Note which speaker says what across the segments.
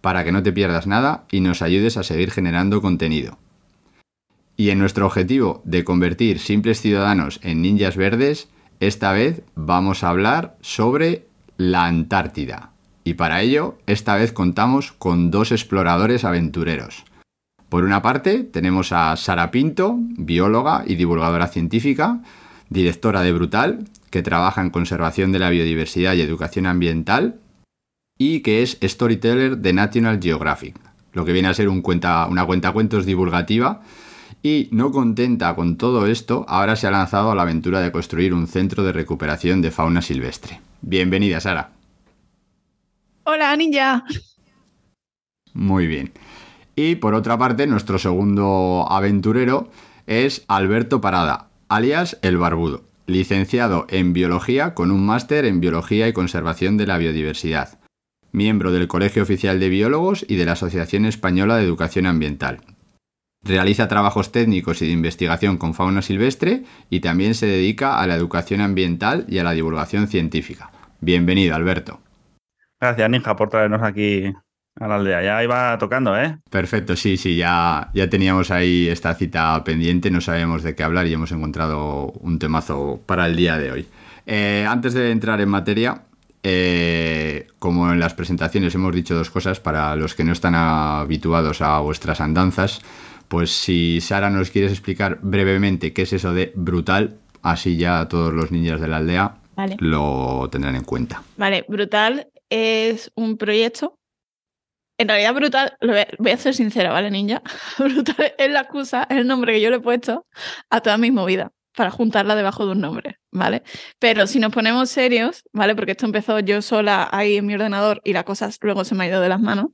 Speaker 1: para que no te pierdas nada y nos ayudes a seguir generando contenido. Y en nuestro objetivo de convertir simples ciudadanos en ninjas verdes, esta vez vamos a hablar sobre la Antártida. Y para ello, esta vez contamos con dos exploradores aventureros. Por una parte, tenemos a Sara Pinto, bióloga y divulgadora científica, directora de Brutal, que trabaja en conservación de la biodiversidad y educación ambiental, y que es storyteller de National Geographic, lo que viene a ser un cuenta, una cuentacuentos divulgativa. Y no contenta con todo esto, ahora se ha lanzado a la aventura de construir un centro de recuperación de fauna silvestre. Bienvenida, Sara.
Speaker 2: Hola, ninja.
Speaker 1: Muy bien. Y por otra parte, nuestro segundo aventurero es Alberto Parada, alias El Barbudo, licenciado en Biología con un máster en Biología y Conservación de la Biodiversidad, miembro del Colegio Oficial de Biólogos y de la Asociación Española de Educación Ambiental. Realiza trabajos técnicos y de investigación con fauna silvestre y también se dedica a la educación ambiental y a la divulgación científica. Bienvenido, Alberto.
Speaker 3: Gracias, Ninja, por traernos aquí a la aldea. Ya iba tocando, ¿eh?
Speaker 1: Perfecto, sí, sí, ya, ya teníamos ahí esta cita pendiente, no sabíamos de qué hablar y hemos encontrado un temazo para el día de hoy. Eh, antes de entrar en materia, eh, como en las presentaciones hemos dicho dos cosas para los que no están habituados a vuestras andanzas, pues si Sara nos quieres explicar brevemente qué es eso de brutal, así ya todos los niños de la aldea
Speaker 2: Vale.
Speaker 1: lo tendrán en cuenta.
Speaker 2: Vale, Brutal es un proyecto. En realidad, Brutal, lo voy a, voy a ser sincera, ¿vale, ninja? Brutal es la excusa, es el nombre que yo le he puesto a toda mi movida para juntarla debajo de un nombre, ¿vale? Pero si nos ponemos serios, ¿vale? Porque esto empezó yo sola ahí en mi ordenador y la cosa luego se me ha ido de las manos.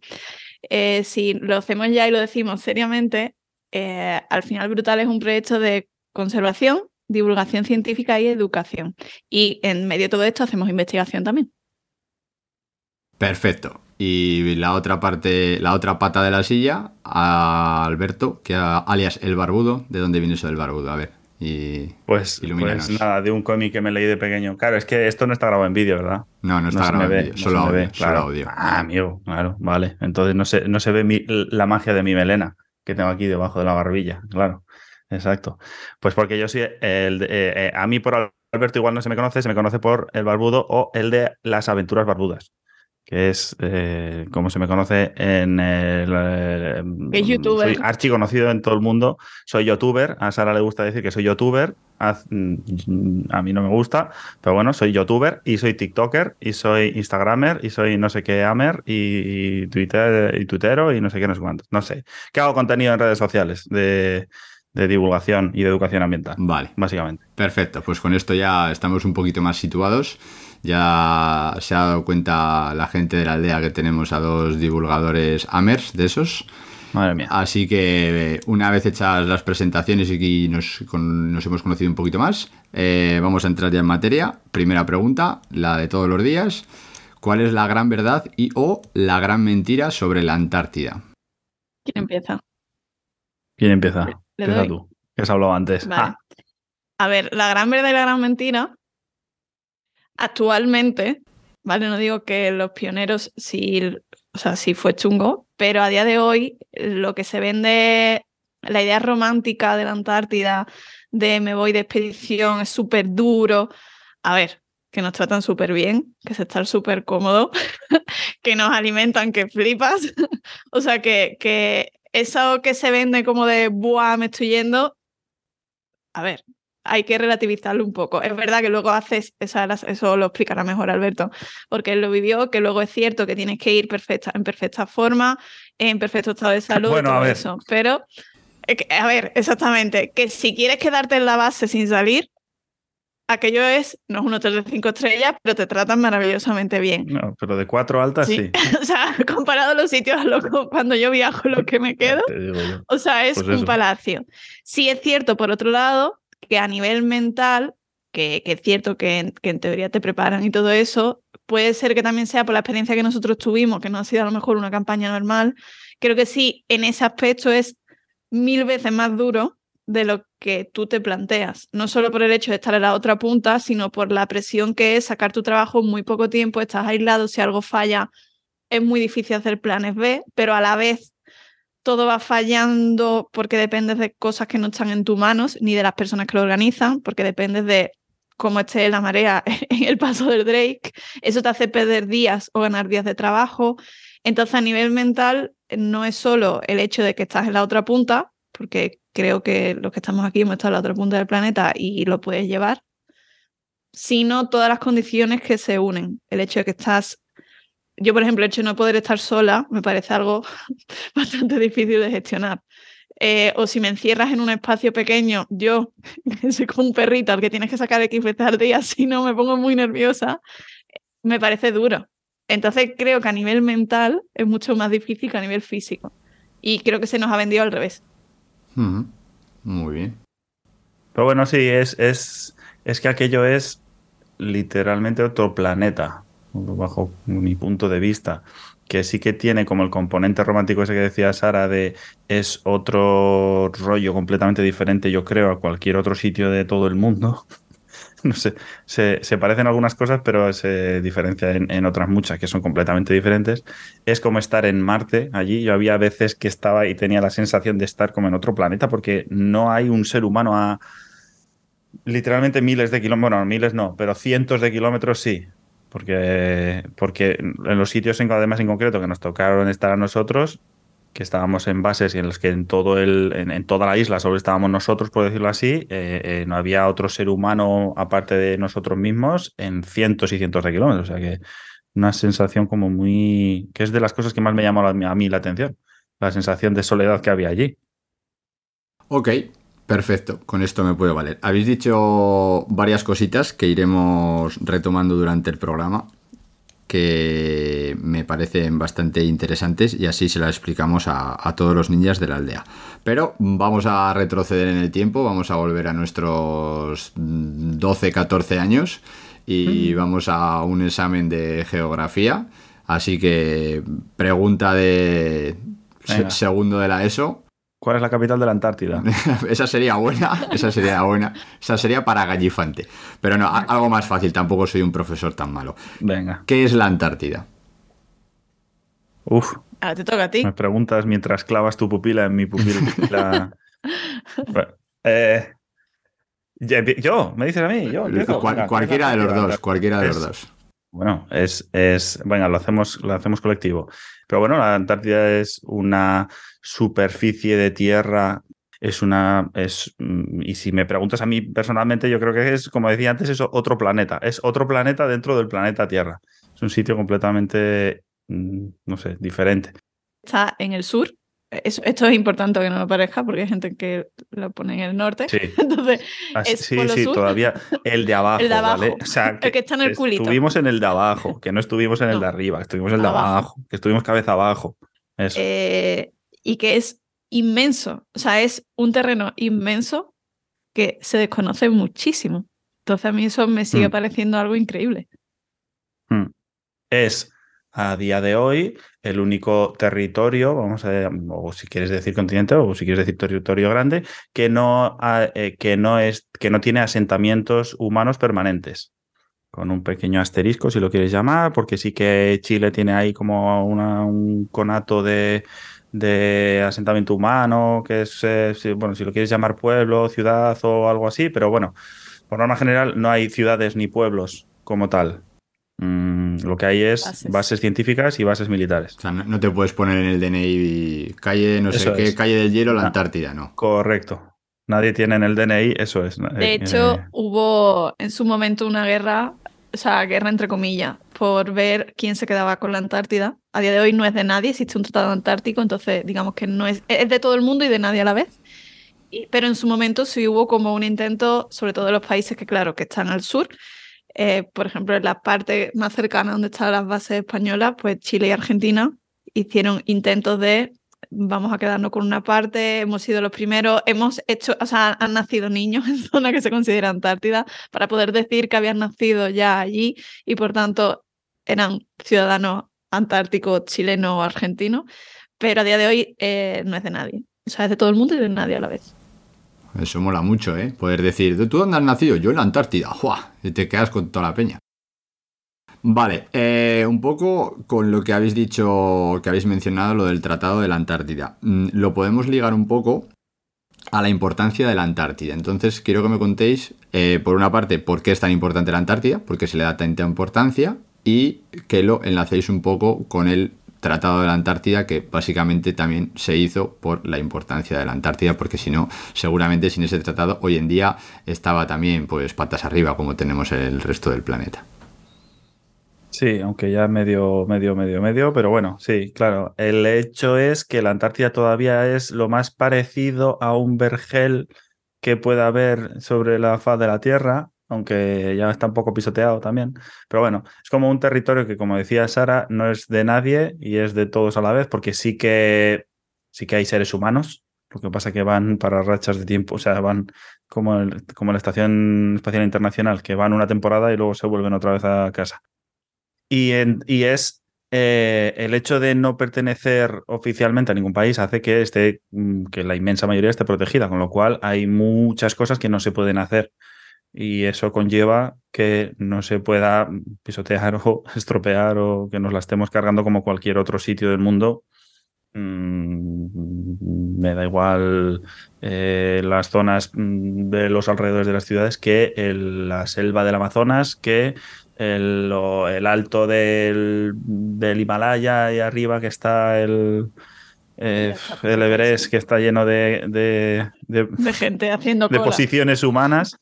Speaker 2: Eh, si lo hacemos ya y lo decimos seriamente, eh, al final Brutal es un proyecto de conservación, divulgación científica y educación. Y en medio de todo esto hacemos investigación también.
Speaker 1: Perfecto. Y la otra parte, la otra pata de la silla, Alberto, que a- alias el barbudo. ¿De dónde viene eso del barbudo? A ver. Y
Speaker 3: Pues,
Speaker 1: Ilumínanos.
Speaker 3: pues nada, de un cómic que me leí de pequeño. Claro, es que esto no está grabado en vídeo, ¿verdad?
Speaker 1: no, no está grabado en vídeo,
Speaker 3: no
Speaker 1: solo
Speaker 3: me
Speaker 1: audio,
Speaker 3: ve,
Speaker 1: solo
Speaker 3: claro.
Speaker 1: audio.
Speaker 3: Ah, amigo, claro, vale. Entonces no se, no se ve mi- la magia de mi melena que tengo aquí debajo de la barbilla, claro. Exacto. Pues porque yo sí, el, eh, eh, a mí por Alberto igual no se me conoce, se me conoce por el barbudo o el de las aventuras barbudas, que es eh, como se me conoce en el... eh,
Speaker 2: Que es youtuber.
Speaker 3: Soy archi conocido en todo el mundo, soy youtuber, a Sara le gusta decir que soy youtuber, haz- mm, a mí no me gusta, pero bueno, soy youtuber y soy tiktoker y soy instagramer y soy no sé qué amer y, y twitter y tuitero y no sé qué, no sé cuántos, no sé. Que hago contenido en redes sociales de, de divulgación y de educación ambiental,
Speaker 1: Vale,
Speaker 3: básicamente.
Speaker 1: perfecto. Pues con esto ya estamos un poquito más situados. Ya se ha dado cuenta la gente de la aldea que tenemos a dos divulgadores Amers de esos.
Speaker 3: Madre mía.
Speaker 1: Así que eh, una vez hechas las presentaciones y nos, con- nos hemos conocido un poquito más, eh, vamos a entrar ya en materia. Primera pregunta, la de todos los días. ¿Cuál es la gran verdad y o la gran mentira sobre la Antártida?
Speaker 2: ¿Quién empieza?
Speaker 3: ¿Quién empieza?
Speaker 2: Le
Speaker 3: Empieza
Speaker 2: doy.
Speaker 3: tú, que has hablado antes.
Speaker 2: Vale.
Speaker 3: Ah,
Speaker 2: A ver, la gran verdad y la gran mentira, actualmente, ¿vale? No digo que los pioneros sí, o sea, sí fue chungo, pero a día de hoy lo que se vende, la idea romántica de la Antártida, de me voy de expedición, es súper duro, A ver, que nos tratan súper bien, que se está súper cómodo, que nos alimentan, que flipas. o sea, que, que eso que se vende como de, buah, me estoy yendo, a ver, hay que relativizarlo un poco. Es verdad que luego haces, eso lo explicará mejor Alberto, porque él lo vivió, que luego es cierto que tienes que ir perfecta, en perfecta forma, en perfecto estado de salud, bueno, todo eso. Pero, a ver, exactamente, que si quieres quedarte en la base sin salir, aquello es, no es un hotel de cinco estrellas, pero te tratan maravillosamente bien.
Speaker 3: No, pero de cuatro altas sí.
Speaker 2: o sea, comparado a los sitios cuando yo viajo, lo que me quedo, o sea, es pues un palacio. Sí es cierto, por otro lado, que a nivel mental, que, es cierto que en, que en, teoría te preparan y todo eso, puede ser que también sea por la experiencia que nosotros tuvimos, que no ha sido a lo mejor una campaña normal. Creo que sí, en ese aspecto es mil veces más duro de lo que tú te planteas, no solo por el hecho de estar en la otra punta, sino por la presión que es sacar tu trabajo en muy poco tiempo, estás aislado, si algo falla, es muy difícil hacer planes B, pero a la vez todo va fallando porque dependes de cosas que no están en tus manos, ni de las personas que lo organizan, porque dependes de cómo esté la marea en el paso del Drake. Eso te hace perder días o ganar días de trabajo. Entonces, a nivel mental, no es solo el hecho de que estás en la otra punta, porque creo que los que estamos aquí hemos estado en la otra punta del planeta y lo puedes llevar, sino todas las condiciones que se unen. El hecho de que estás yo, por ejemplo, el hecho de no poder estar sola me parece algo bastante difícil de gestionar. Eh, o si me encierras en un espacio pequeño, yo, que soy como un perrito al que tienes que sacar X veces al día, si no me pongo muy nerviosa, me parece duro. Entonces creo que a nivel mental es mucho más difícil que a nivel físico. Y creo que se nos ha vendido al revés.
Speaker 1: Muy bien.
Speaker 3: Pero bueno, sí, es, es, es que aquello es literalmente otro planeta bajo mi punto de vista, que sí que tiene como el componente romántico ese que decía Sara de es otro rollo completamente diferente, yo creo, a cualquier otro sitio de todo el mundo. no sé, se, parecen algunas cosas, pero se diferencia en, otras muchas que son completamente diferentes. Es como estar en Marte allí. Yo había veces que estaba y tenía la sensación de estar como en otro planeta porque no hay un ser humano a literalmente miles de kilómetros, bueno, miles no, pero cientos de kilómetros sí, porque, porque en los sitios en, además en concreto que nos tocaron estar a nosotros, que estábamos en bases y en los que en todo el, en, toda la isla solo estábamos nosotros, por decirlo así, eh, eh, no había otro ser humano aparte de nosotros mismos en cientos y cientos de kilómetros. O sea que una sensación como muy. que es de las cosas que más me llamó a mí la atención. La sensación de soledad que había allí.
Speaker 1: Ok, Perfecto, con esto me puede valer. Habéis dicho varias cositas que iremos retomando durante el programa que me parecen bastante interesantes y así se las explicamos a, todos los niños de la aldea. Pero vamos a retroceder en el tiempo, vamos a volver a nuestros 12, 14 años y vamos a un examen de geografía. Así que pregunta de segundo de la ESO.
Speaker 3: ¿Cuál es la capital de la Antártida?
Speaker 1: esa sería buena, esa sería buena. Esa sería para Gallifante. Pero no, algo más fácil, tampoco soy un profesor tan malo.
Speaker 3: Venga.
Speaker 1: ¿Qué es la Antártida?
Speaker 3: Uf.
Speaker 2: Ahora te toca a ti.
Speaker 3: Me preguntas mientras clavas tu pupila en mi pupila. eh, yo, me dices a mí, yo.
Speaker 1: cualquiera de los dos, cualquiera de los dos.
Speaker 3: Bueno, es, es, venga, lo hacemos, lo hacemos colectivo. Pero bueno, la Antártida es una superficie de tierra, es una, es, mm, y si me preguntas a mí personalmente, yo creo que es, como decía antes, es otro planeta, es otro planeta dentro del planeta Tierra. Es un sitio completamente, mm, no sé, diferente.
Speaker 2: Está en el sur, esto es importante que no lo parezca porque hay gente que lo pone en el norte.
Speaker 3: Sí.
Speaker 2: Entonces,
Speaker 3: sí, sí, todavía el de abajo.
Speaker 2: el de abajo.
Speaker 3: ¿vale?
Speaker 2: O sea, el que está en el culito.
Speaker 3: Estuvimos en el de abajo, que no estuvimos en el de arriba, estuvimos en el de abajo. que estuvimos cabeza abajo. Eso.
Speaker 2: Eh, y que es inmenso. O sea, es un terreno inmenso que se desconoce muchísimo. Entonces, a mí eso me sigue mm. pareciendo algo increíble.
Speaker 3: Mm. Es a día de hoy el único territorio, vamos a o si quieres decir continente o si quieres decir territorio grande, que no, eh, que no, es, que no tiene asentamientos humanos permanentes. Con un pequeño asterisco, si lo quieres llamar, porque sí que Chile tiene ahí como un conato de, de asentamiento humano, que es, eh, bueno, si lo quieres llamar pueblo, ciudad o algo así, pero bueno, por norma general, no hay ciudades ni pueblos como tal. Mm, lo que hay es
Speaker 2: Bases.
Speaker 3: bases. científicas y bases militares.
Speaker 1: O sea, no, no te puedes poner en el DNI calle, no sé qué,
Speaker 3: es.
Speaker 1: calle del hielo, la. Antártida, no.
Speaker 3: Correcto. Nadie tiene en el DNI, eso es.
Speaker 2: De
Speaker 3: Eh,
Speaker 2: hecho,
Speaker 3: eh,
Speaker 2: hubo en su momento una guerra, o sea, guerra entre comillas, por ver quién se quedaba con la Antártida. A día de hoy no es de nadie, existe un tratado antártico, entonces digamos que no es, es de todo el mundo y de nadie a la vez. Y- pero en su momento sí hubo como un intento, sobre todo de los países que, claro, que están al sur. eh, por ejemplo, en la parte más cercana donde están las bases españolas, pues Chile y Argentina hicieron intentos de vamos a quedarnos con una parte, hemos sido los primeros, hemos hecho, o sea, han nacido niños en zona que se considera Antártida para poder decir que habían nacido ya allí y por tanto eran ciudadanos antárticos, chilenos o argentinos, pero a día de hoy eh, no es de nadie. O sea, es de todo el mundo y de nadie a la vez.
Speaker 1: Eso mola mucho, ¿eh? Poder decir, ¿tú dónde has nacido? Yo en la Antártida. ¡Jua! Y te quedas con toda la peña. Vale, eh, un poco con lo que habéis dicho, que habéis mencionado, lo del Tratado de la Antártida. Mm, Lo podemos ligar un poco a la importancia de la Antártida. Entonces, quiero que me contéis, eh, por una parte, por qué es tan importante la Antártida, por qué se le da tanta importancia, y que lo enlacéis un poco con el Tratado de la Antártida, que básicamente también se hizo por la importancia de la Antártida, porque si no, seguramente sin ese tratado hoy en día estaba también pues patas arriba, como tenemos el resto del planeta.
Speaker 3: Sí, aunque ya medio, medio, medio, medio, pero bueno, sí, claro. El hecho es que la Antártida todavía es lo más parecido a un vergel que pueda haber sobre la faz de la Tierra, aunque ya está un poco pisoteado también. Pero bueno, es como un territorio que, como decía Sara, no es de nadie y es de todos a la vez, porque sí que, sí que hay seres humanos. Lo que pasa que van para rachas de tiempo, o sea, van como, el- como la Estación Espacial Internacional, que van una temporada y luego se vuelven otra vez a casa. Y, y es eh, el hecho de no pertenecer oficialmente a ningún país hace que esté, mm, que la inmensa mayoría esté protegida, con lo cual hay muchas cosas que no se pueden hacer. Y eso conlleva que no se pueda pisotear o estropear o que nos la estemos cargando como cualquier otro sitio del mundo. Mm, me da igual eh, las zonas mm, de los alrededores de las ciudades que el- la selva del Amazonas, que el, el alto del, del Himalaya y arriba que está el, eh, el Everest, que está lleno de, de- de-
Speaker 2: De gente haciendo
Speaker 3: de
Speaker 2: cola.
Speaker 3: posiciones humanas.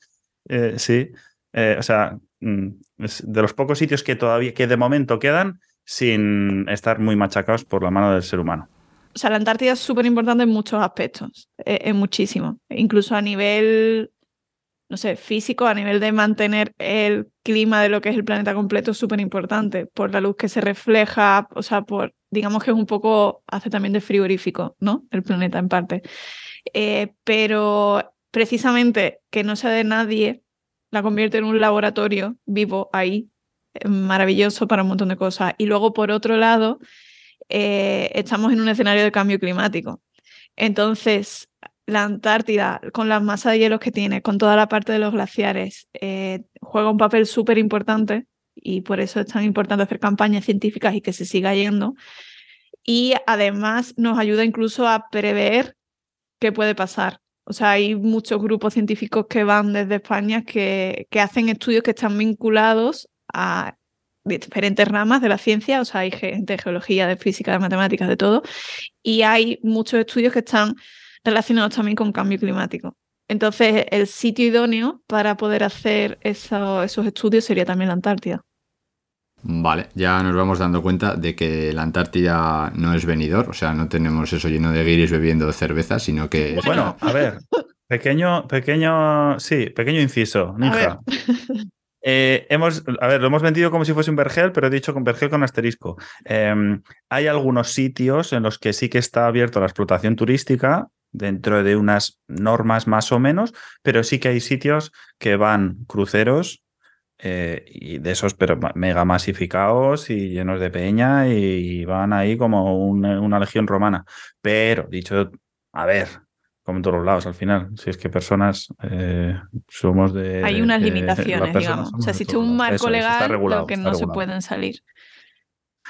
Speaker 3: Eh, sí. Eh, o sea, mm, es de los pocos sitios que todavía, que de momento quedan sin estar muy machacados por la mano del ser humano.
Speaker 2: O sea, la Antártida es súper importante en muchos aspectos, eh, en muchísimo. Incluso a nivel, no sé, físico, a nivel de mantener el clima de lo que es el planeta completo, es súper importante. Por la luz que se refleja, o sea, por, digamos que es un poco, hace también de frigorífico, ¿no? El planeta en parte. Eh, pero precisamente que no sea de nadie, la convierte en un laboratorio vivo ahí, eh, maravilloso para un montón de cosas. Y luego, por otro lado, eh, estamos en un escenario de cambio climático. Entonces, la Antártida, con las masas de hielos que tiene, con toda la parte de los glaciares, eh, juega un papel súper importante y por eso es tan importante hacer campañas científicas y que se siga yendo. Y además nos ayuda incluso a prever qué puede pasar. O sea, hay muchos grupos científicos que van desde España que, que hacen estudios que están vinculados a diferentes ramas de la ciencia, o sea, hay gente de geología, de física, de matemáticas, de todo, y hay muchos estudios que están relacionados también con cambio climático. Entonces, el sitio idóneo para poder hacer eso- esos estudios sería también la Antártida.
Speaker 1: Vale, ya nos vamos dando cuenta de que la Antártida no es venidor, o sea, no tenemos eso lleno de guiris bebiendo cerveza, sino que...
Speaker 3: Bueno, a ver, pequeño, pequeño, sí, pequeño inciso, ninja. Eh, hemos, a ver, lo hemos vendido como si fuese un vergel, pero he dicho con vergel con asterisco. Eh, hay algunos sitios en los que sí que está abierto la explotación turística dentro de unas normas más o menos, pero sí que hay sitios que van cruceros eh, y de esos, pero mega masificados y llenos de peña y van ahí como un- una legión romana. Pero, dicho, a ver, como en todos los lados al final, si es que personas eh, somos de...
Speaker 2: Hay unas
Speaker 3: de-
Speaker 2: limitaciones, digamos. O sea, existe un marco
Speaker 3: Eso
Speaker 2: legal
Speaker 3: regulado,
Speaker 2: lo que no se pueden salir.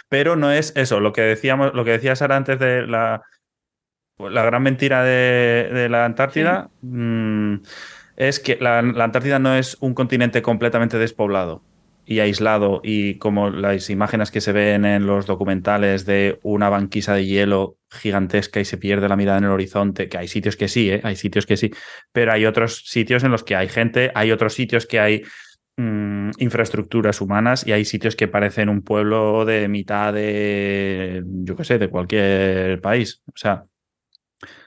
Speaker 3: Pero no es eso, lo que decíamos, lo que decía Sara antes de la, la gran mentira de, de la Antártida. mm, es que la, Antártida no es un continente completamente despoblado y aislado y como las imágenes que se ven en los documentales de una banquisa de hielo gigantesca y se pierde la mirada en el horizonte, que hay sitios que sí, ¿eh? hay sitios que sí, pero hay otros sitios en los que hay gente, hay otros sitios que hay mm, infraestructuras humanas y hay sitios que parecen un pueblo de mitad de, yo qué sé, de cualquier país. O sea,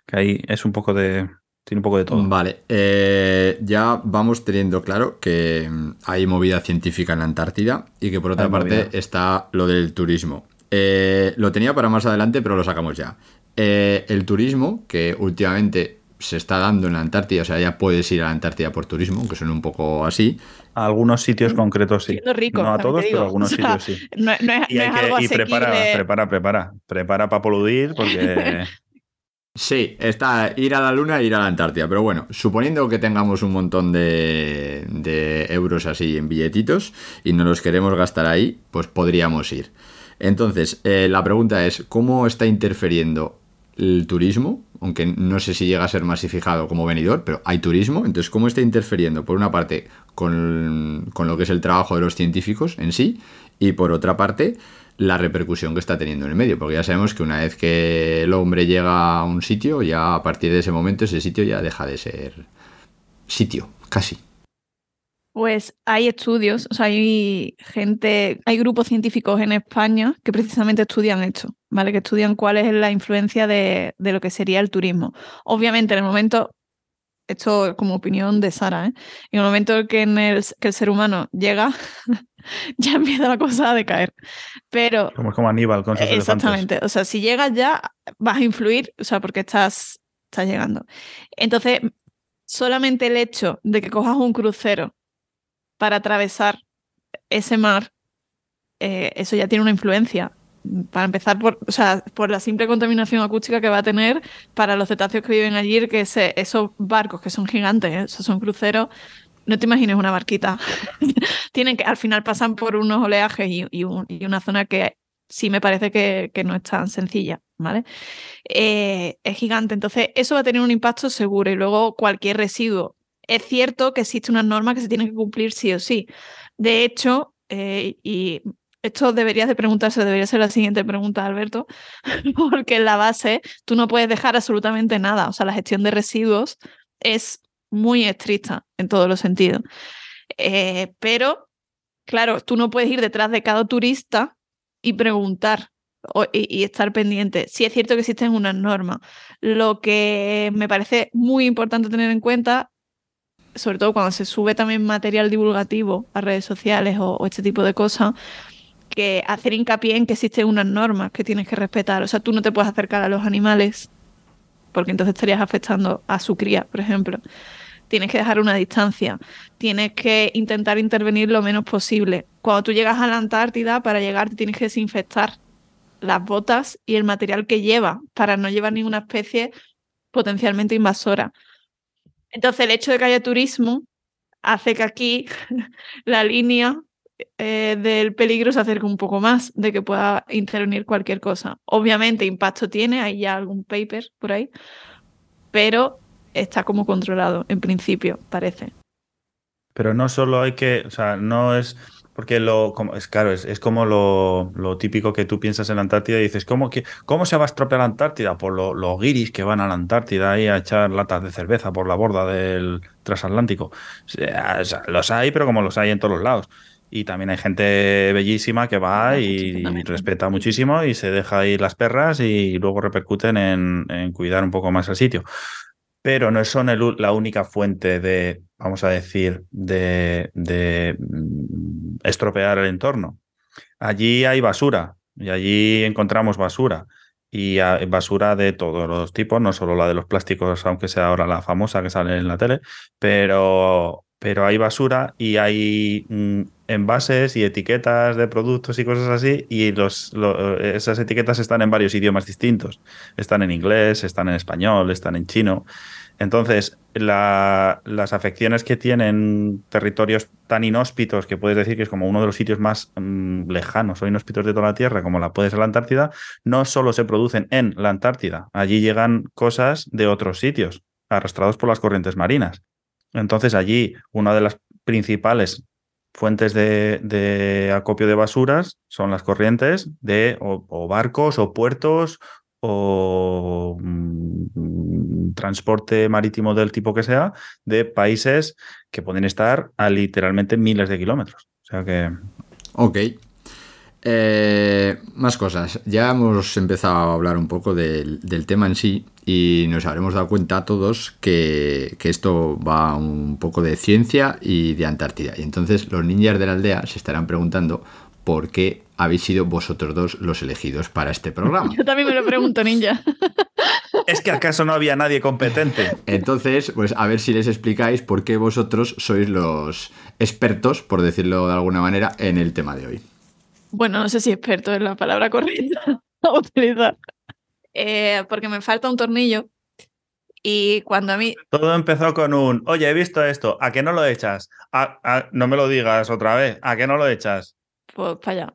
Speaker 3: que ahí es un poco de, tiene un poco de todo.
Speaker 1: Vale, eh, ya vamos teniendo claro que mm, hay movida científica en la Antártida y que por otra
Speaker 3: Hay
Speaker 1: parte
Speaker 3: movida.
Speaker 1: está lo del turismo. Eh, lo tenía para más adelante, pero lo sacamos ya. Eh, el turismo, que últimamente se está dando en la Antártida, o sea, ya puedes ir a la Antártida por turismo, aunque suena un poco así.
Speaker 3: A algunos sitios concretos sí.
Speaker 2: Rico,
Speaker 3: no a todos, pero a algunos
Speaker 2: O sea,
Speaker 3: sitios sí.
Speaker 2: No, no es,
Speaker 3: Y,
Speaker 2: no
Speaker 3: hay
Speaker 2: es
Speaker 3: que,
Speaker 2: algo
Speaker 3: y prepara,
Speaker 2: asequible.
Speaker 3: prepara, prepara. Prepara para poludir porque...
Speaker 1: Sí, está ir a la Luna e ir a la Antártida. Pero bueno, suponiendo que tengamos un montón de, de euros así en billetitos y no los queremos gastar ahí, pues podríamos ir. Entonces, eh, la pregunta es, ¿cómo está interfiriendo el turismo? Aunque no sé si llega a ser masificado como venidor, pero hay turismo. Entonces, ¿cómo está interfiriendo? Por una parte, con, con lo que es el trabajo de los científicos en sí, y por otra parte, la repercusión que está teniendo en el medio, porque ya sabemos que una vez que el hombre llega a un sitio, ya a partir de ese momento ese sitio ya deja de ser sitio, casi.
Speaker 2: Pues hay estudios, o sea, hay gente, hay grupos científicos en España que precisamente estudian esto, ¿vale? Que estudian cuál es la influencia de, de lo que sería el turismo. Obviamente, en el momento, esto como opinión de Sara, ¿eh? En el momento que, en el, que el ser humano llega, ya empieza la cosa a decaer. Pero
Speaker 3: Como es como Aníbal con sus elefantes.
Speaker 2: Exactamente. O sea, si llegas ya, vas a influir, o sea, porque estás, estás llegando. Entonces, solamente el hecho de que cojas un crucero para atravesar ese mar, eh, eso ya tiene una influencia. Para empezar, por, o sea, por la simple contaminación acústica que va a tener para los cetáceos que viven allí, que esos barcos que son gigantes, ¿eh? esos son cruceros, no te imagines una barquita. Tienen que, al final pasan por unos oleajes y, y un- y una zona que sí me parece que, no es tan sencilla, ¿vale? Eh, es gigante, entonces eso va a tener un impacto seguro y luego cualquier residuo. Es cierto que existe una norma que se tiene que cumplir sí o sí. De hecho, eh, y esto deberías de preguntarse, debería ser la siguiente pregunta, Alberto, porque en la base tú no puedes dejar absolutamente nada, o sea, la gestión de residuos es muy estricta en todos los sentidos. Eh, pero, claro, tú no puedes ir detrás de cada turista y preguntar y estar pendiente. Sí es cierto que existen unas normas. Lo que me parece muy importante tener en cuenta, sobre todo cuando se sube también material divulgativo a redes sociales o, o este tipo de cosas, que hacer hincapié en que existen unas normas que tienes que respetar. O sea, tú no te puedes acercar a los animales porque entonces estarías afectando a su cría, por ejemplo. Tienes que dejar una distancia, tienes que intentar intervenir lo menos posible. Cuando tú llegas a la Antártida, para llegar tienes que desinfectar las botas y el material que lleva para no llevar ninguna especie potencialmente invasora. Entonces, el hecho de que haya turismo hace que aquí la línea eh, del peligro se acerque un poco más, de que pueda intervenir cualquier cosa. Obviamente, impacto tiene, hay ya algún paper por ahí, pero está como controlado, en principio, parece.
Speaker 3: Pero no solo hay que, o sea, no es porque lo, como, es claro, es, es como lo, lo típico que tú piensas en la Antártida y dices, ¿cómo, que, cómo se va a estropear la Antártida? Por lo- los guiris que van a la Antártida ahí a echar latas de cerveza por la borda del transatlántico. Los hay, pero como los hay en todos los lados. Y también hay gente bellísima que va y
Speaker 2: Estupendamente.
Speaker 3: respeta muchísimo y se deja ir las perras y luego repercuten en, en cuidar un poco más el sitio pero no son el la única fuente de, vamos a decir, de, de, mm, estropear el entorno. Allí hay basura y allí encontramos basura y basura de todos los tipos, no solo la de los plásticos, aunque sea ahora la famosa que sale en la tele, pero, pero hay basura y hay mm, envases y etiquetas de productos y cosas así y los, lo- esas etiquetas están en varios idiomas distintos. Están en inglés, están en español, están en chino. Entonces, la- las afecciones que tienen territorios tan inhóspitos, que puedes decir que es como uno de los sitios más mm, lejanos o inhóspitos de toda la Tierra, como la puede ser la Antártida, no solo se producen en la Antártida, allí llegan cosas de otros sitios, arrastrados por las corrientes marinas. Entonces allí una de las principales fuentes de, acopio de basuras son las corrientes de o, o barcos o puertos o mm, transporte marítimo del tipo que sea de países que pueden estar a literalmente miles de kilómetros. O sea que
Speaker 1: Ok. Eh, más cosas. Ya hemos empezado a hablar un poco del, del tema en sí y nos habremos dado cuenta todos que, que esto va un poco de ciencia y de Antártida. Y entonces los ninjas de la aldea se estarán preguntando por qué habéis sido vosotros dos los elegidos para este programa.
Speaker 2: Yo también me lo pregunto, ninja.
Speaker 3: es que acaso no había nadie competente.
Speaker 1: Entonces, pues a ver si les explicáis por qué vosotros sois los expertos, por decirlo de alguna manera, en el tema de hoy.
Speaker 2: Bueno, no sé si experto es la palabra correcta a utilizar. Eh, porque me falta un tornillo y cuando a mí...
Speaker 3: Todo empezó con un, oye, he visto esto, ¿a qué no lo echas? "Ah, ah, no me lo digas otra vez, ¿a qué no lo echas?
Speaker 2: Pues para allá.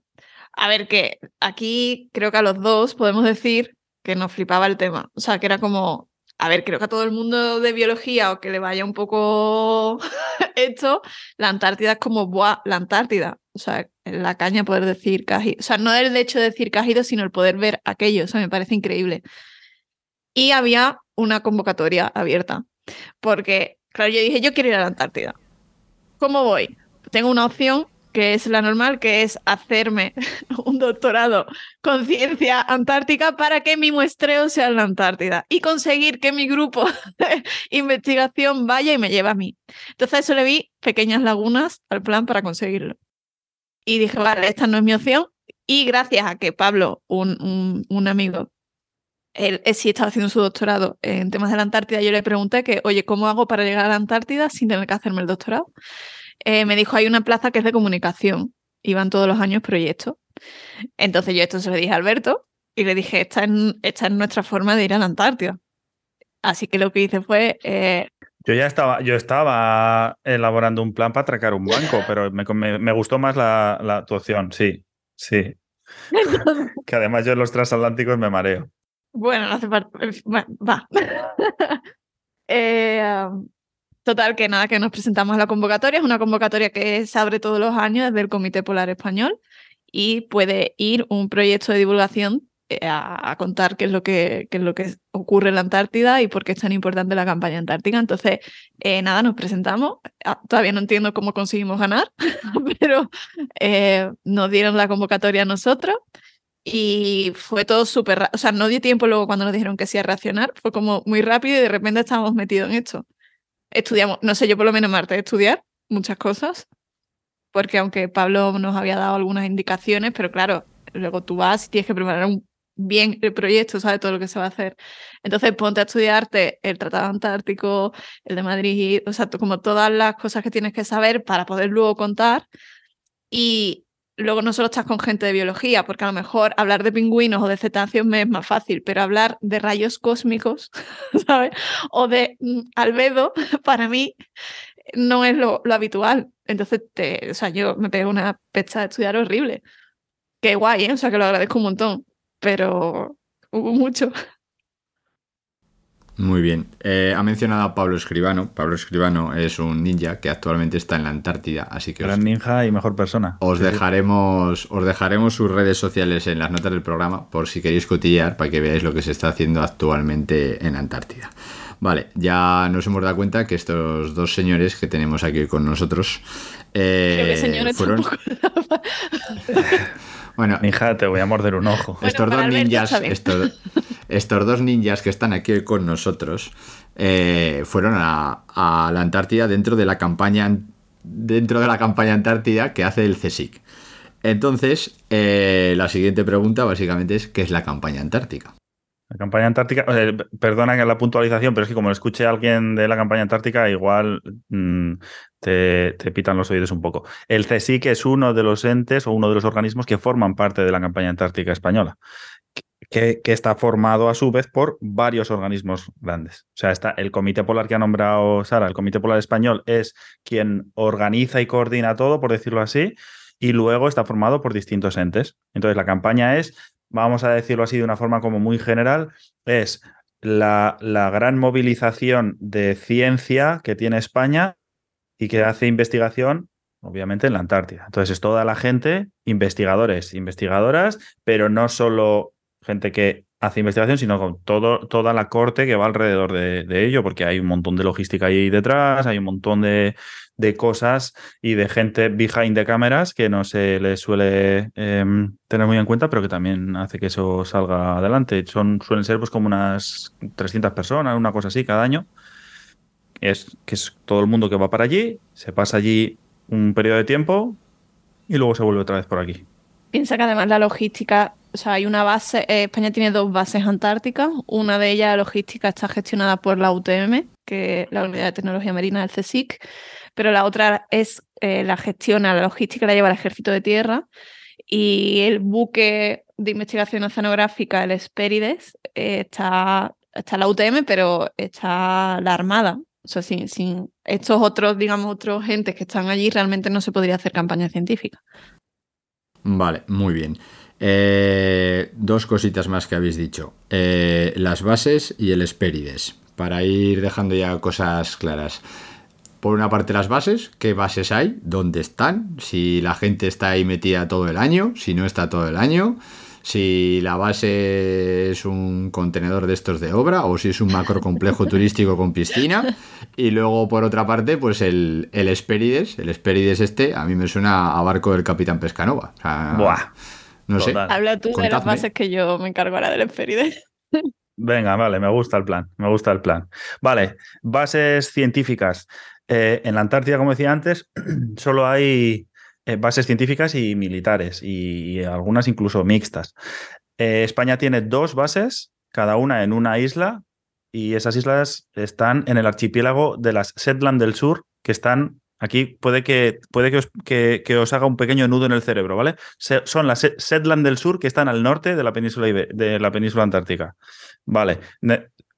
Speaker 2: A ver, que aquí creo que a los dos podemos decir que nos flipaba el tema. O sea, que era como, a ver, creo que a todo el mundo de biología o que le vaya un poco esto, la Antártida es como, ¡buah! La Antártida. O sea, la caña poder decir cajido. O sea, no el hecho de decir cajido, sino el poder ver aquello. O sea, me parece increíble. Y había una convocatoria abierta. Porque, claro, yo dije, yo quiero ir a la Antártida. ¿Cómo voy? Tengo una opción que es la normal, que es hacerme un doctorado con ciencia antártica para que mi muestreo sea en la Antártida y conseguir que mi grupo de investigación vaya y me lleve a mí. Entonces eso le vi pequeñas lagunas al plan para conseguirlo. Y dije, vale, esta no es mi opción. Y gracias a que Pablo, un, un, amigo, él, él sí estaba haciendo su doctorado en temas de la Antártida, yo le pregunté que, oye, ¿cómo hago para llegar a la Antártida sin tener que hacerme el doctorado? eh, me dijo, hay una plaza que es de comunicación. Iban todos los años proyectos. Entonces yo esto se lo dije a Alberto y le dije, esta es, esta es nuestra forma de ir a la Antártida. Así que lo que hice fue... Eh...
Speaker 3: Yo ya estaba, yo estaba elaborando un plan para atracar un banco, pero me, me, me gustó más la, la, tu opción, sí, sí. que además yo en los transatlánticos me mareo.
Speaker 2: Bueno, no hace falta. Va. eh, Total, que nada, que nos presentamos a la convocatoria. Es una convocatoria que se abre todos los años desde el Comité Polar Español y puede ir un proyecto de divulgación a, a, contar qué es, lo que, qué es lo que ocurre en la Antártida y por qué es tan importante la campaña antártica. Entonces, eh, nada, nos presentamos. Ah, todavía no entiendo cómo conseguimos ganar, pero eh, nos dieron la convocatoria a nosotros y fue todo súper, o sea, no dio tiempo luego cuando nos dijeron que sí a reaccionar, fue como muy rápido y de repente estábamos metidos en esto estudiamos, no sé, yo por lo menos Marta, estudiar muchas cosas, porque aunque Pablo nos había dado algunas indicaciones, pero claro, luego tú vas y tienes que preparar un, bien el proyecto, sabes todo lo que se va a hacer. Entonces ponte a estudiarte el Tratado Antártico, el de Madrid, o sea, como todas las cosas que tienes que saber para poder luego contar. Y luego no solo estás con gente de biología, porque a lo mejor hablar de pingüinos o de cetáceos me es más fácil, pero hablar de rayos cósmicos, ¿sabes? O de mm, albedo, para mí no es lo, lo habitual. Entonces, te, o sea, yo me pego una pecha de estudiar horrible. Qué guay, ¿eh? O sea, que lo agradezco un montón, pero hubo mucho.
Speaker 1: Muy bien. Eh, ha mencionado a Pablo Escribano. Pablo Escribano es un ninja que actualmente está en la Antártida, así que
Speaker 3: gran os, ninja y mejor persona.
Speaker 1: Os sí, dejaremos, os dejaremos sus redes sociales en las notas del programa por si queréis cotillear para que veáis lo que se está haciendo actualmente en la Antártida. Vale, ya nos hemos dado cuenta que estos dos señores que tenemos aquí con nosotros eh,
Speaker 2: señores
Speaker 1: fueron.
Speaker 3: bueno, ninja, te voy a morder un ojo.
Speaker 1: Bueno, estos dos ninjas, estos, estos dos ninjas que están aquí con nosotros eh, fueron a, a, la Antártida dentro de la campaña dentro de la campaña Antártida que hace el CSIC. Entonces, eh, la siguiente pregunta básicamente es ¿qué es la campaña antártica?
Speaker 3: La campaña antártica, perdona la puntualización, pero es que como lo escuche alguien de la campaña antártica, igual mmm, te, te, pitan los oídos un poco. El CSIC es uno de los entes o uno de los organismos que forman parte de la campaña antártica española que, que, está formado a su vez por varios organismos grandes. O sea, está el Comité Polar que ha nombrado Sara, el Comité Polar Español es quien organiza y coordina todo, por decirlo así, y luego está formado por distintos entes. Entonces, la campaña es, vamos a decirlo así de una forma como muy general, es la, la gran movilización de ciencia que tiene España y que hace investigación obviamente en la Antártida. Entonces es toda la gente, investigadores, investigadoras, pero no solo gente que hace investigación, sino con todo, toda la corte que va alrededor de, ello, porque hay un montón de logística ahí detrás, hay un montón de, cosas y de gente behind the cámaras que no se le suele eh, tener muy en cuenta, pero que también hace que eso salga adelante. Son, suelen ser pues como unas 300 personas, una cosa así cada año. Es que es todo el mundo que va para allí, se pasa allí un periodo de tiempo y luego se vuelve otra vez por aquí.
Speaker 2: Piensa que además la logística, o sea, hay una base, eh, España tiene dos bases antárticas, una de ellas, la logística, está gestionada por la UTM, que es la Unidad de Tecnología Marina del CSIC, pero la otra es eh, la gestión, la logística la lleva el Ejército de Tierra y el buque de investigación oceanográfica, el Espérides, eh, está, está la UTM, pero está la Armada. O sea, sin, sin estos otros, digamos, otros gentes que están allí, realmente no se podría hacer campaña científica.
Speaker 1: Vale, muy bien. Eh, dos cositas más que habéis dicho. Eh, las bases y el Espérides. Para ir dejando ya cosas claras. Por una parte las bases, ¿qué bases hay? ¿Dónde están? Si la gente está ahí metida todo el año, si no está todo el año, si la base es un contenedor de estos de obra o si es un macro complejo turístico con piscina. Y luego, por otra parte, pues el, el Espérides, el Espérides este, a mí me suena a barco del Capitán Pescanova. O sea,
Speaker 3: Buah.
Speaker 1: No sé.
Speaker 2: Habla tú de las bases que yo me encargo ahora del Espérides.
Speaker 3: Venga, vale, me gusta el plan, me gusta el plan. Vale, bases científicas. Eh, en la Antártida, como decía antes, solo hay bases científicas y militares, y, algunas incluso mixtas. Eh, España tiene dos bases, cada una en una isla, y esas islas están en el archipiélago de las Shetland del Sur, que están aquí. Puede que, puede que, os, que, os haga un pequeño nudo en el cerebro, ¿vale? Son las Shet- Shetland del Sur, que están al norte de la península, Ibe- de la península antártica. Vale.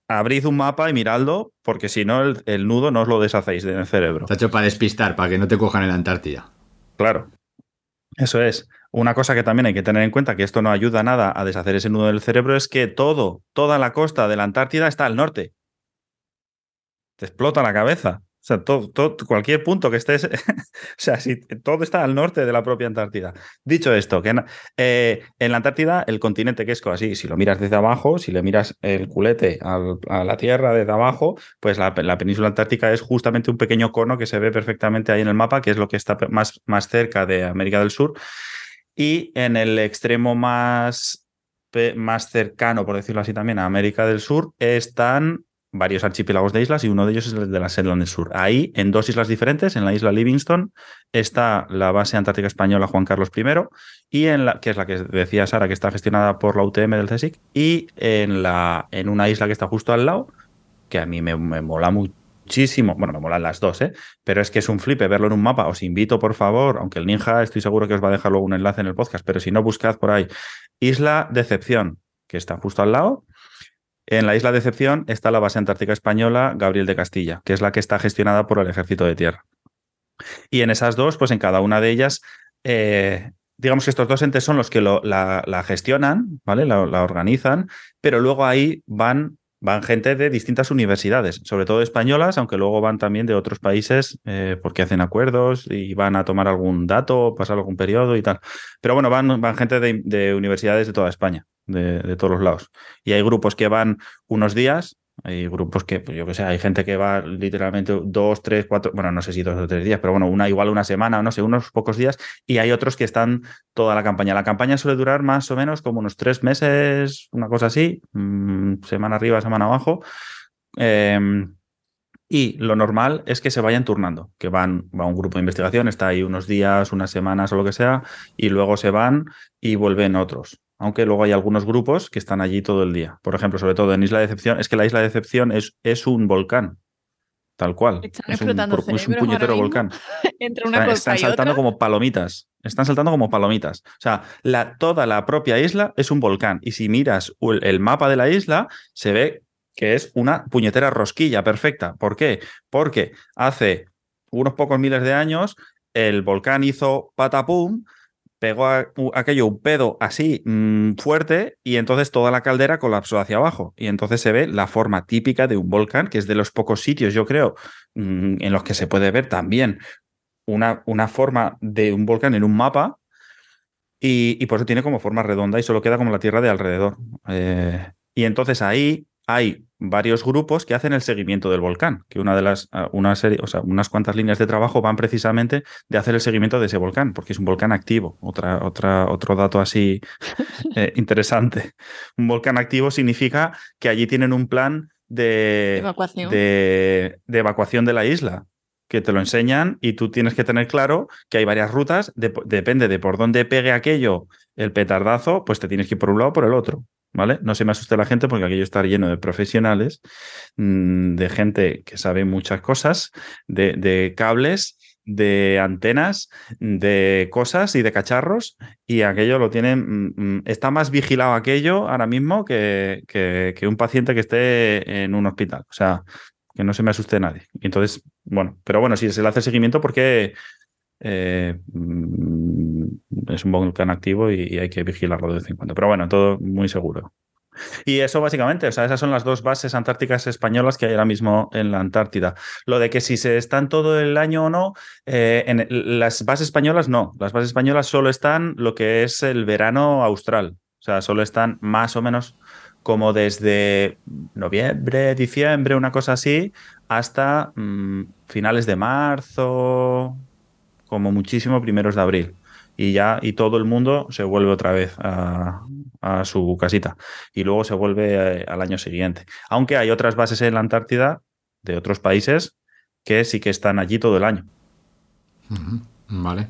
Speaker 3: Abrid un mapa y miradlo, porque si no, el, el nudo no os lo deshacéis en el cerebro.
Speaker 1: Está hecho para despistar, para que no te cojan en la Antártida.
Speaker 3: Claro. Eso es. Una cosa que también hay que tener en cuenta, que esto no ayuda nada a deshacer ese nudo del cerebro, es que todo, toda la costa de la Antártida está al norte. Te explota la cabeza. O sea, todo, cualquier punto que estés. o sea, si todo está al norte de la propia Antártida. Dicho esto, que en, eh, la Antártida, el continente que es así, si lo miras desde abajo, si le miras el culete a la Tierra desde abajo, pues la, la península antártica es justamente un pequeño cono que se ve perfectamente ahí en el mapa, que es lo que está más, más cerca de América del Sur. Y en el extremo más, más cercano, por decirlo así también, a América del Sur, están varios archipiélagos de islas y uno de ellos es el de la Shetland del Sur. Ahí, en dos islas diferentes, en la isla Livingston, está la base antártica española Juan Carlos I, y en la, que es la que decía Sara, que está gestionada por la UTM del CSIC, y en, la, en una isla que está justo al lado, que a mí me, me mola muchísimo. Bueno, me molan las dos, ¿eh? Pero es que es un flipe verlo en un mapa. Os invito, por favor, aunque el ninja estoy seguro que os va a dejar luego un enlace en el podcast, pero si no, buscad por ahí. Isla Decepción, que está justo al lado. En la isla Decepción está la base antártica española Gabriel de Castilla, que es la que está gestionada por el Ejército de Tierra. Y en esas dos, pues en cada una de ellas, eh, digamos que estos dos entes son los que la, gestionan, ¿vale? La organizan, pero luego ahí van, van gente de distintas universidades, sobre todo españolas, aunque luego van también de otros países eh, porque hacen acuerdos y van a tomar algún dato, pasar algún periodo y tal. Pero bueno, van, gente de, de universidades de toda España, de todos los lados. Y hay grupos que van unos días, hay grupos que, pues yo que sé, hay gente que va literalmente dos, tres, cuatro, bueno, no sé si dos o tres días, pero bueno, una igual una semana, no sé, unos pocos días, y hay otros que están toda la campaña. La campaña suele durar más o menos como unos tres meses, una cosa así, mm, semana arriba, semana abajo. Eh, y lo normal es que se vayan turnando, que van, va un grupo de investigación, está ahí unos días, unas semanas o lo que sea, y luego se van y vuelven otros. Aunque luego hay algunos grupos que están allí todo el día. Por ejemplo, sobre todo en Isla de Decepción, es que la Isla de Decepción es, es un volcán, tal cual.
Speaker 2: Están
Speaker 3: Es un,
Speaker 2: explotando
Speaker 3: por- es un puñetero volcán.
Speaker 2: Entre una
Speaker 3: Están,
Speaker 2: cosa
Speaker 3: están
Speaker 2: y
Speaker 3: saltando
Speaker 2: otra.
Speaker 3: como palomitas. Están saltando como palomitas. O sea, la, toda la propia isla es un volcán. Y si miras el, el mapa de la isla, se ve que es una puñetera rosquilla perfecta. ¿Por qué? Porque hace unos pocos miles de años el volcán hizo patapum, pegó aquello un pedo así mm, fuerte y entonces toda la caldera colapsó hacia abajo. Y entonces se ve la forma típica de un volcán, que es de los pocos sitios, yo creo, mm, en los que se puede ver también una, una forma de un volcán en un mapa. Y, y por eso tiene como forma redonda y solo queda como la tierra de alrededor. Eh, y entonces ahí hay varios grupos que hacen el seguimiento del volcán, que una de las, ah, una serie, o sea, unas cuantas líneas de trabajo van precisamente de hacer el seguimiento de ese volcán, porque es un volcán activo. Otra, otra, otro dato así eh, interesante. Un volcán activo significa que allí tienen un plan de,
Speaker 2: Evacuación.
Speaker 3: de, de evacuación de la isla, que te lo enseñan y tú tienes que tener claro que hay varias rutas, de- depende de por dónde pegue aquello el petardazo, pues te tienes que ir por un lado o por el otro. ¿Vale? No se me asuste la gente porque aquello está lleno de profesionales, mm, de gente que sabe muchas cosas, de, cables, de antenas, de cosas y de cacharros, y aquello lo tienen. mm, mm, Está más vigilado aquello ahora mismo que, que, que un paciente que esté en un hospital. O sea, que no se me asuste nadie. Entonces, bueno, pero bueno, si se le hace seguimiento porque eh, es un volcán activo y, hay que vigilarlo de vez en cuando. Pero bueno, todo muy seguro. Y eso básicamente, o sea, esas son las dos bases antárticas españolas que hay ahora mismo en la Antártida. Lo de que si se están todo el año o no, eh, las bases españolas no. Las bases españolas solo están lo que es el verano austral. O sea, solo están más o menos como desde noviembre, diciembre, una cosa así, hasta mm, finales de marzo, como muchísimo primeros de abril. Y ya, y todo el mundo se vuelve otra vez a, a su casita. Y luego se vuelve eh, al año siguiente. Aunque hay otras bases en la Antártida de otros países que sí que están allí todo el año.
Speaker 1: Vale.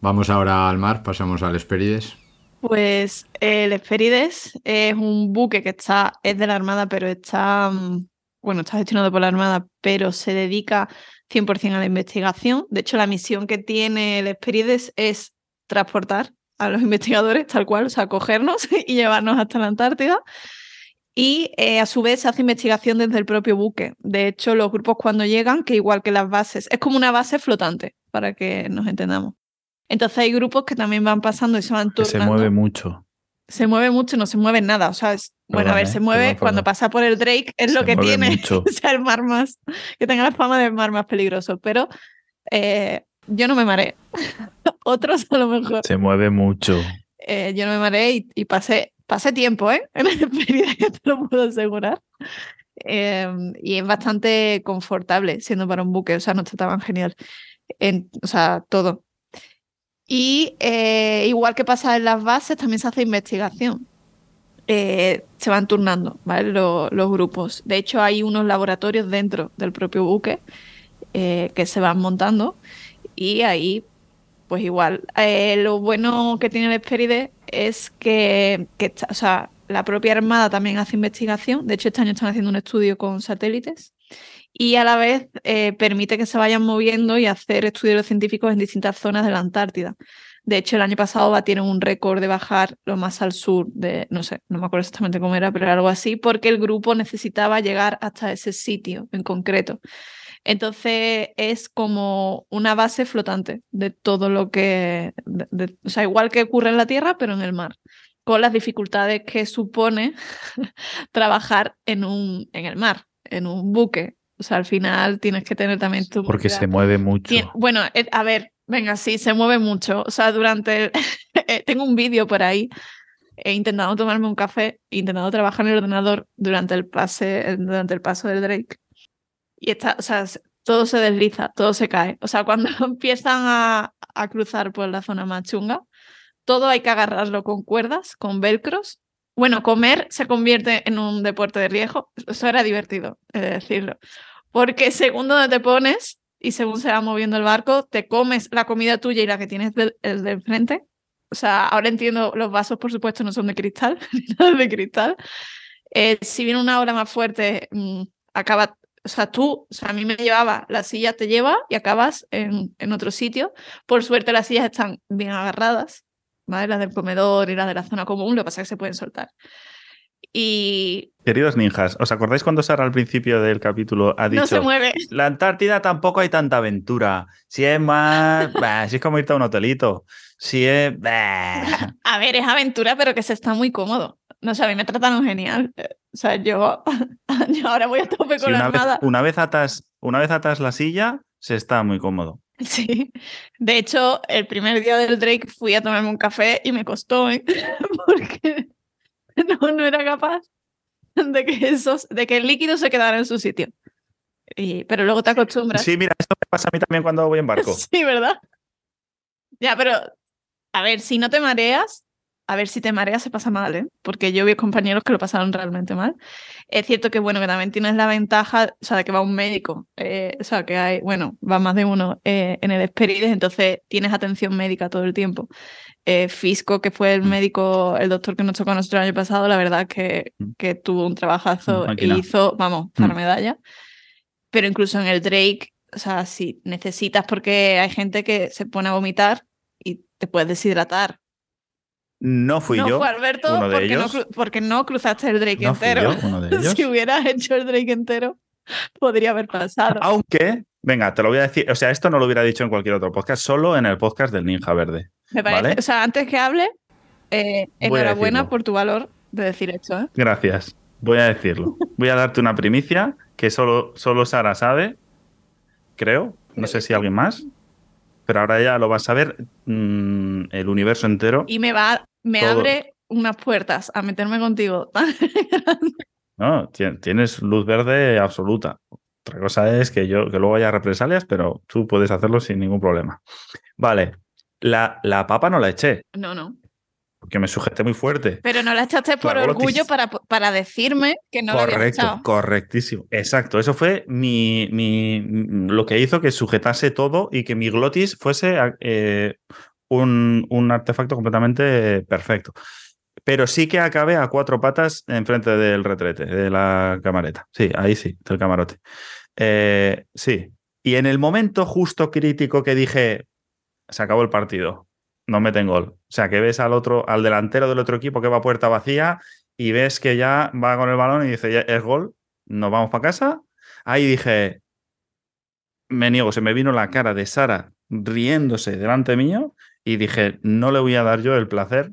Speaker 1: Vamos ahora al mar, pasamos al Hespérides.
Speaker 2: Pues el Hespérides es un buque que está, es de la Armada, pero está, mm, bueno, está gestionado por la Armada, pero se dedica 100% a la investigación. De hecho, la misión que tiene el Hespérides es transportar a los investigadores, tal cual, o sea, cogernos y llevarnos hasta la Antártida. Y eh, a su vez se hace investigación desde el propio buque. De hecho, los grupos cuando llegan, que igual que las bases, es como una base flotante, para que nos entendamos. Entonces hay grupos que también van pasando y se van
Speaker 3: Que se
Speaker 2: turnando.
Speaker 3: mueve mucho.
Speaker 2: Se mueve mucho, no se mueve nada. O sea, es- bueno, a ver, se mueve
Speaker 3: Perdón,
Speaker 2: cuando
Speaker 3: perdón.
Speaker 2: pasa por el Drake, es lo
Speaker 3: Se
Speaker 2: que
Speaker 3: mueve
Speaker 2: tiene.
Speaker 3: mucho.
Speaker 2: O sea, el mar más, que tenga la fama del mar más peligroso. Pero eh, yo no me mareé. Otros a lo mejor.
Speaker 3: Se mueve mucho.
Speaker 2: Eh, yo no me mareé y, y pasé, pasé tiempo, ¿eh? En el Hespérides, que te lo puedo asegurar. Eh, y es bastante confortable siendo para un buque, o sea, no está tan genial. En, o sea, todo. Y eh, igual que pasa en las bases, también se hace investigación. Eh, se van turnando, ¿vale? Lo- los grupos. De hecho, hay unos laboratorios dentro del propio buque eh, que se van montando y ahí, pues igual. Eh, lo bueno que tiene el Hespérides es que, que o sea, la propia Armada también hace investigación. De hecho, este año están haciendo un estudio con satélites y a la vez eh, permite que se vayan moviendo y hacer estudios científicos en distintas zonas de la Antártida. De hecho, el año pasado batieron un récord de bajar lo más al sur de, no sé, no me acuerdo exactamente cómo era, pero era algo así, porque el grupo necesitaba llegar hasta ese sitio en concreto. Entonces es como una base flotante de todo lo que, de- de- o sea, igual que ocurre en la Tierra, pero en el mar, con las dificultades que supone trabajar en un, en el mar, en un buque. O sea, al final tienes que tener también tu
Speaker 3: Porque se mueve mucho.
Speaker 2: Tien- Bueno, eh, a ver, venga, sí, se mueve mucho. O sea, durante el... eh, tengo un vídeo por ahí. He intentado tomarme un café, he intentado trabajar en el ordenador durante el pase, durante el paso del Drake. Y está, o sea, se- todo se desliza, todo se cae. O sea, cuando empiezan a, a cruzar por la zona más chunga, todo hay que agarrarlo con cuerdas, con velcros. Bueno, comer se convierte en un deporte de riesgo. Eso era divertido, he de decirlo. Porque según donde te pones y según se va moviendo el barco, te comes la comida tuya y la que tienes del, el de enfrente. O sea, ahora entiendo, los vasos, por supuesto, no son de cristal, ni de cristal. Eh, si viene una ola más fuerte, mm, acaba, o sea, tú, o sea, a mí me llevaba, la silla te lleva y acabas en, en otro sitio. Por suerte las sillas están bien agarradas, ¿vale? Las del comedor y las de la zona común, lo que pasa es que se pueden soltar. Y
Speaker 3: Queridos ninjas, ¿os acordáis cuando Sara al principio del capítulo ha dicho
Speaker 2: no se mueve.
Speaker 3: la Antártida tampoco hay tanta aventura? Si es más, bah, si es como irte a un hotelito. Si es, bah.
Speaker 2: A ver, es aventura, pero que se está muy cómodo. No sé, a mí me trataron genial. Eh, O sea, yo, yo ahora voy a tope con la
Speaker 3: una, vez,
Speaker 2: armada.
Speaker 3: una vez atas, una vez atas la silla, se está muy cómodo.
Speaker 2: Sí. De hecho, el primer día del Drake fui a tomarme un café y me costó, ¿eh? porque no, no era capaz de que, esos, de que el líquido se quedara en su sitio. Y, pero luego te acostumbras.
Speaker 3: Sí, mira, esto me pasa a mí también cuando voy en barco.
Speaker 2: Sí, ¿verdad? Ya, pero a ver, si no te mareas, a ver si te mareas se pasa mal, ¿eh? Porque yo vi compañeros que lo pasaron realmente mal. Es cierto que, bueno, que también tienes la ventaja, o sea, de que va un médico, eh, o sea, que hay, bueno, va más de uno eh, en el Esperides, entonces tienes atención médica todo el tiempo. Eh, Fisco, que fue el médico, el doctor que nos tocó a nosotros el año pasado, la verdad que,
Speaker 3: Mm.
Speaker 2: que tuvo un trabajazo y
Speaker 3: Máquina.
Speaker 2: hizo, vamos, para
Speaker 3: Mm.
Speaker 2: medalla. Pero incluso en el Drake, o sea, si necesitas, porque hay gente que se pone a vomitar y te puedes deshidratar.
Speaker 3: No fui
Speaker 2: no
Speaker 3: yo.
Speaker 2: fue Alberto
Speaker 3: uno de
Speaker 2: porque, no,
Speaker 3: ellos.
Speaker 2: cru- porque no cruzaste el Drake
Speaker 3: No fui
Speaker 2: entero.
Speaker 3: yo, uno de ellos.
Speaker 2: si hubieras hecho el Drake entero, podría haber pasado.
Speaker 3: Aunque, venga, te lo voy a decir. O sea, esto no lo hubiera dicho en cualquier otro podcast, solo en el podcast del Ninja Verde.
Speaker 2: Me parece,
Speaker 3: ¿vale?
Speaker 2: o sea, antes que hable, eh, enhorabuena por tu valor de decir esto. ¿eh?
Speaker 3: Gracias. Voy a decirlo. Voy a darte una primicia que solo, solo Sara sabe, creo. No sé si alguien más. Pero ahora ya lo vas a ver mm, el universo entero.
Speaker 2: Y me va, me
Speaker 3: Todo.
Speaker 2: abre unas puertas a meterme contigo.
Speaker 3: No, Tien- tienes luz verde absoluta. Otra cosa es que yo que luego haya represalias, pero tú puedes hacerlo sin ningún problema. Vale. La, la papa no la eché,
Speaker 2: no, no.
Speaker 3: porque me sujeté muy fuerte.
Speaker 2: Pero no la echaste por
Speaker 3: La
Speaker 2: orgullo para, para decirme que no la
Speaker 3: Correcto,
Speaker 2: echado.
Speaker 3: correctísimo. Exacto. Eso fue mi, mi- lo que hizo que sujetase todo y que mi glotis fuese eh, un, un artefacto completamente perfecto. Pero sí que acabé a cuatro patas enfrente del retrete, de la camareta. Sí, ahí sí, del camarote. Eh, sí. Y en el momento justo crítico que dije, se acabó el partido, no meten gol. O sea, que ves al otro, al delantero del otro equipo que va a puerta vacía y ves que ya va con el balón y dice, es gol, nos vamos para casa. Ahí dije, me niego, se me vino la cara de Sara riéndose delante mío y dije, no le voy a dar yo el placer.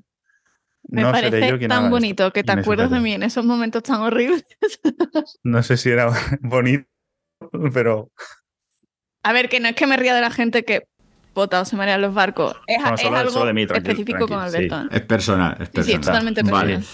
Speaker 2: Me
Speaker 3: no seré
Speaker 2: parece
Speaker 3: yo quien
Speaker 2: tan
Speaker 3: haga esto".
Speaker 2: bonito que te acuerdas de mí en esos momentos tan horribles.
Speaker 3: No sé si era bonito, pero
Speaker 2: A ver, que no es que me ría de la gente que vota o se marea en los barcos. Es,
Speaker 3: No,
Speaker 2: es
Speaker 3: solo-
Speaker 2: algo
Speaker 3: solo de mí, tranquilo,
Speaker 2: específico con Alberto. ¿eh?
Speaker 1: Es personal, es personal.
Speaker 2: sí, es totalmente personal.
Speaker 1: Vale.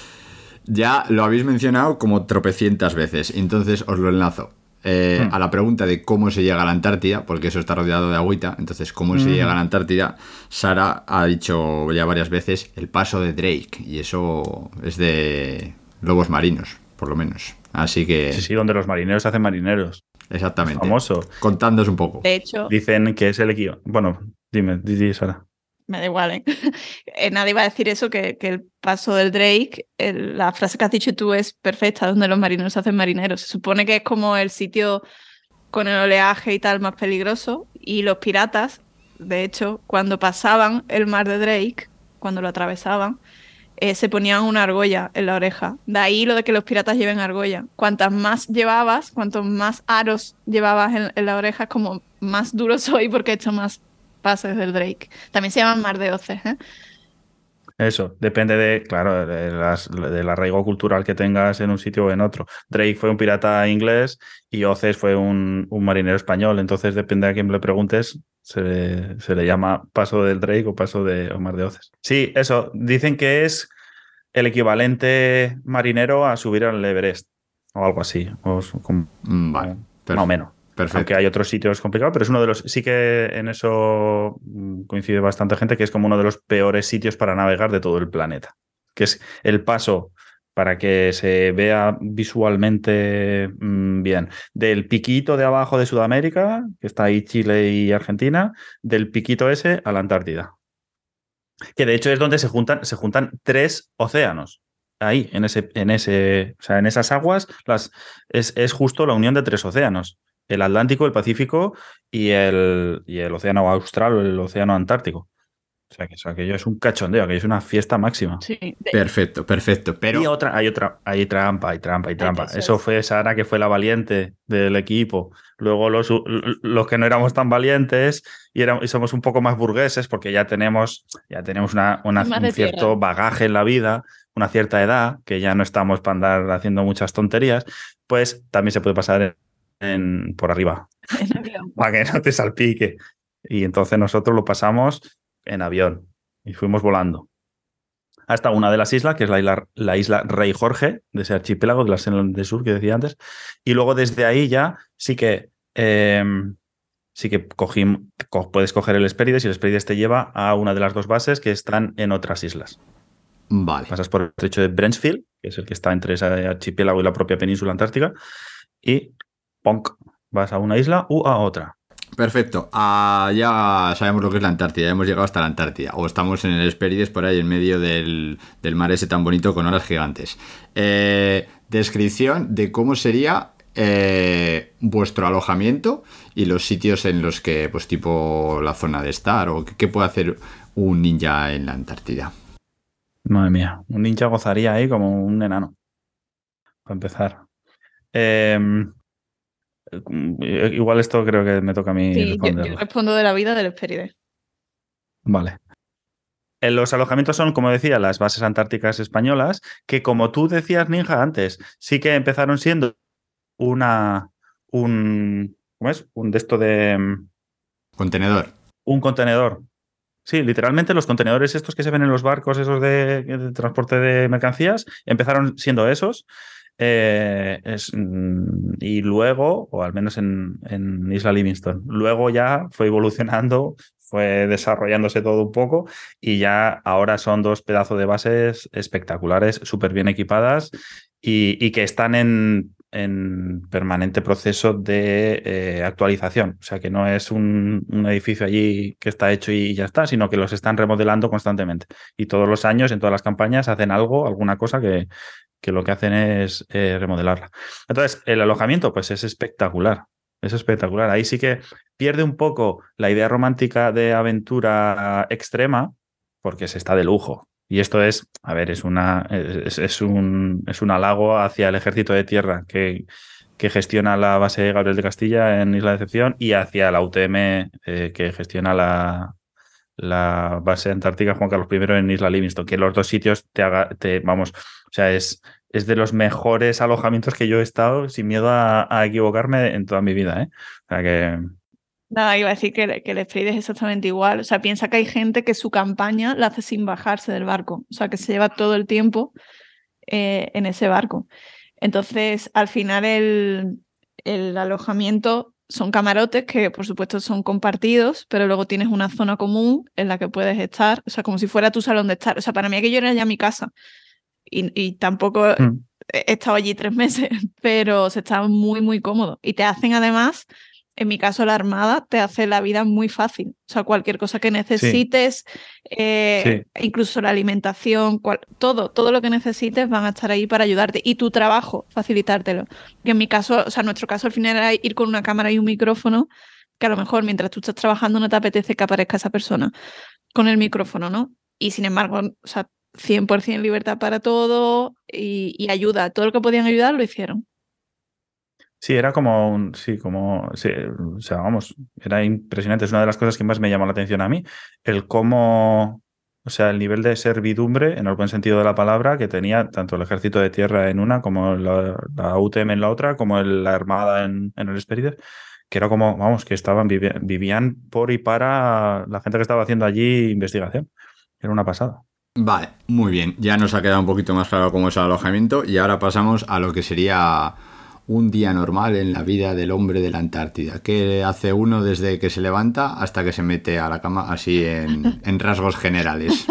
Speaker 1: Ya lo habéis mencionado como tropecientas veces, entonces os lo enlazo. Eh,
Speaker 3: Hmm.
Speaker 1: A la pregunta de cómo se llega a la Antártida, porque eso está rodeado de agüita, entonces cómo se llega a la Antártida, Sara ha dicho ya varias veces el paso de Drake, y eso es de lobos marinos, por lo menos. Así que,
Speaker 3: sí, sí, donde los marineros se hacen marineros.
Speaker 1: exactamente.
Speaker 3: Famoso.
Speaker 1: Contándos un poco.
Speaker 2: De hecho,
Speaker 3: Dicen que es el equipo. Bueno, dime, di, di, Sara.
Speaker 2: Me da igual, ¿eh? Eh, Nadie va a decir eso, que, que el paso del Drake, la frase que has dicho tú es perfecta, donde los marineros se hacen marineros. Se supone que es como el sitio con el oleaje y tal más peligroso. Y los piratas, de hecho, cuando pasaban el mar de Drake, cuando lo atravesaban, eh, se ponían una argolla en la oreja. De ahí lo de que los piratas lleven argolla. Cuantas más llevabas, cuantos más aros llevabas en, en la oreja, como más duro soy porque he hecho más pases del Drake. También se llaman mar de hoces, ¿eh?
Speaker 3: Eso, depende de, claro, de las- del arraigo cultural que tengas en un sitio o en otro. Drake fue un pirata inglés y Oces fue un, un marinero español, entonces depende a quién le preguntes, se le, se le llama paso del Drake o paso de o mar de Oces. Sí, eso, dicen que es el equivalente marinero a subir al Everest o algo así, o como-
Speaker 1: Mm, Vale,
Speaker 3: más o menos.
Speaker 1: Perfecto.
Speaker 3: Aunque hay otros sitios complicados, pero es uno de los. Sí que en eso mm, coincide bastante gente, que es como uno de los peores sitios para navegar de todo el planeta. Que es el paso para que se vea visualmente mm, bien. Del piquito de abajo de Sudamérica, que está ahí Chile y Argentina, del piquito ese a la Antártida. Que de hecho es donde se juntan, se juntan tres océanos. Ahí, en ese, en ese, o sea, en esas aguas, las, es, es justo la unión de tres océanos el Atlántico, el Pacífico y el, y el Océano Austral o el Océano Antártico. O sea, que eso, aquello es un cachondeo, aquello es una fiesta máxima.
Speaker 2: Sí.
Speaker 1: Perfecto, perfecto. Pero
Speaker 3: Y otra, hay otra, hay trampa, hay trampa, hay trampa.
Speaker 2: eso
Speaker 3: Eso
Speaker 2: es.
Speaker 3: fue Sara, que fue la valiente del equipo. Luego los, los que no éramos tan valientes y, éramos, y somos un poco más burgueses, porque ya tenemos, ya tenemos una, un cierto
Speaker 2: tierra.
Speaker 3: bagaje en la vida, una cierta edad, que ya no estamos para andar haciendo muchas tonterías, pues también se puede pasar en- por arriba,
Speaker 2: en avión.
Speaker 3: para que no te salpique. Y entonces nosotros lo pasamos en avión y fuimos volando hasta una de las islas, que es la isla, la isla Rey Jorge, de ese archipiélago de la Selva del Sur que decía antes. Y luego desde ahí ya sí que eh, sí que cogim- co- puedes coger el Hespérides y el Hespérides te lleva a una de las dos bases que están en otras islas.
Speaker 1: vale.
Speaker 3: Pasas por el estrecho de Brentsfield, que es el que está entre ese archipiélago y la propia península antártica, y ¡ponc! vas a una isla u a otra.
Speaker 1: Perfecto. Ah, ya sabemos lo que es la Antártida. Ya hemos llegado hasta la Antártida. O estamos en el Hespérides por ahí en medio del, del mar ese tan bonito con olas gigantes. Eh, descripción de cómo sería eh, vuestro alojamiento y los sitios en los que, pues tipo la zona de estar o qué, puede hacer un ninja en la Antártida.
Speaker 3: Madre mía, un ninja gozaría ahí como un enano. Para empezar. Em, eh, igual esto creo que me toca a mí
Speaker 2: Sí, yo, respondo de la vida del Hespérides.
Speaker 3: Vale. Eh, Los alojamientos son, como decía, las bases antárticas españolas, que como tú decías, Ninja, antes, sí que empezaron siendo una. un. ¿Cómo es? Un de esto de. mm,
Speaker 1: Contenedor.
Speaker 3: un contenedor. Sí, literalmente los contenedores estos que se ven en los barcos, esos de, de transporte de mercancías, empezaron siendo esos. Eh, es, mm, y luego, o al menos en, en Isla Livingston, luego ya fue evolucionando, fue desarrollándose todo un poco y ya ahora son dos pedazos de bases espectaculares, súper bien equipadas y, que están en, en permanente proceso de eh, actualización. O sea, que no es un, un edificio allí que está hecho y ya está, sino que los están remodelando constantemente. Y todos los años, en todas las campañas, hacen algo, alguna cosa que, que lo que hacen es eh, remodelarla. Entonces, el alojamiento, pues es espectacular. Es espectacular. Ahí sí que pierde un poco la idea romántica de aventura extrema, porque se está de lujo. Y esto es, a ver, es una es, un es un halago hacia el ejército de tierra que, que gestiona la base Gabriel de Castilla en Isla de Decepción y hacia la UTM eh, que gestiona la, la base antártica Juan Carlos I en Isla Livingston, que los dos sitios te haga, te, vamos, o sea, es, es de los mejores alojamientos que yo he estado sin miedo a, equivocarme en toda mi vida, ¿eh? O que
Speaker 2: Nada, iba a decir que, que el Sprite es exactamente igual. O sea, piensa que hay gente que su campaña la hace sin bajarse del barco. O sea, que se lleva todo el tiempo eh, en ese barco. Entonces, al final, el, el alojamiento son camarotes que, por supuesto, son compartidos, pero luego tienes una zona común en la que puedes estar. O sea, como si fuera tu salón de estar. O sea, para mí aquello era ya mi casa. Y, y tampoco
Speaker 3: mm,
Speaker 2: he estado allí tres meses, pero se está muy, muy cómodo. Y te hacen además, en mi caso, la Armada te hace la vida muy fácil. O sea, cualquier cosa que necesites, eh, incluso la alimentación, cual- todo, todo lo que necesites van a estar ahí para ayudarte. Y tu trabajo, facilitártelo. Que en mi caso, o sea, en nuestro caso al final era ir con una cámara y un micrófono, que a lo mejor mientras tú estás trabajando no te apetece que aparezca esa persona con el micrófono, ¿no? Y sin embargo, o sea, 100% libertad para todo y, ayuda. Todo lo que podían ayudar lo hicieron.
Speaker 3: Sí, era como un. Sí, como. o sea, vamos, era impresionante. Es una de las cosas que más me llamó la atención a mí. El cómo. O sea, el nivel de servidumbre, en el buen sentido de la palabra, que tenía tanto el ejército de tierra en una, como la, UTM en la otra, como el- la armada en, el Esperides, que era como, vamos, que estaban, vivían por y para la gente que estaba haciendo allí investigación. Era una pasada.
Speaker 1: Vale, muy bien. Ya nos ha quedado un poquito más claro cómo es el alojamiento y ahora pasamos a lo que sería un día normal en la vida del hombre de la Antártida. ¿Qué hace uno desde que se levanta hasta que se mete a la cama así en, en rasgos generales?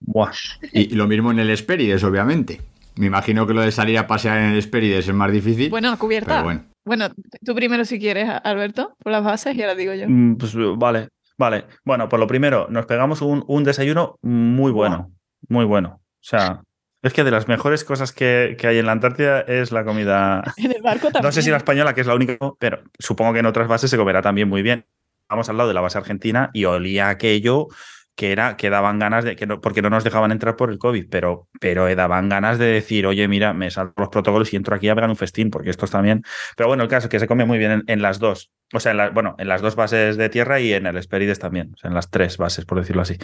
Speaker 3: Buah.
Speaker 1: Y lo mismo en el Hespérides, obviamente. Me imagino que lo de salir a pasear en el Hespérides es más difícil.
Speaker 2: Bueno, a cubierta.
Speaker 1: pero bueno.
Speaker 2: Bueno, tú primero si quieres, Alberto, por las bases y ahora digo yo.
Speaker 3: Mm, Pues vale, vale. Bueno, por lo primero, nos pegamos un, un desayuno muy bueno, muy bueno. O sea, es que de las mejores cosas que, que hay en la Antártida es la comida.
Speaker 2: En el barco también.
Speaker 3: No sé si la española, que es la única, pero supongo que en otras bases se comerá también muy bien. Vamos al lado de la base argentina y olía aquello que era que daban ganas de que no, porque no nos dejaban entrar por el COVID, pero pero daban ganas de decir, oye, mira, me salgo los protocolos y entro aquí a pegar un festín, porque estos también. Pero bueno, el caso es que se come muy bien en, las dos, o sea, en bueno, en las dos bases de tierra y en el Esperides también, o sea, en las tres bases, por decirlo así.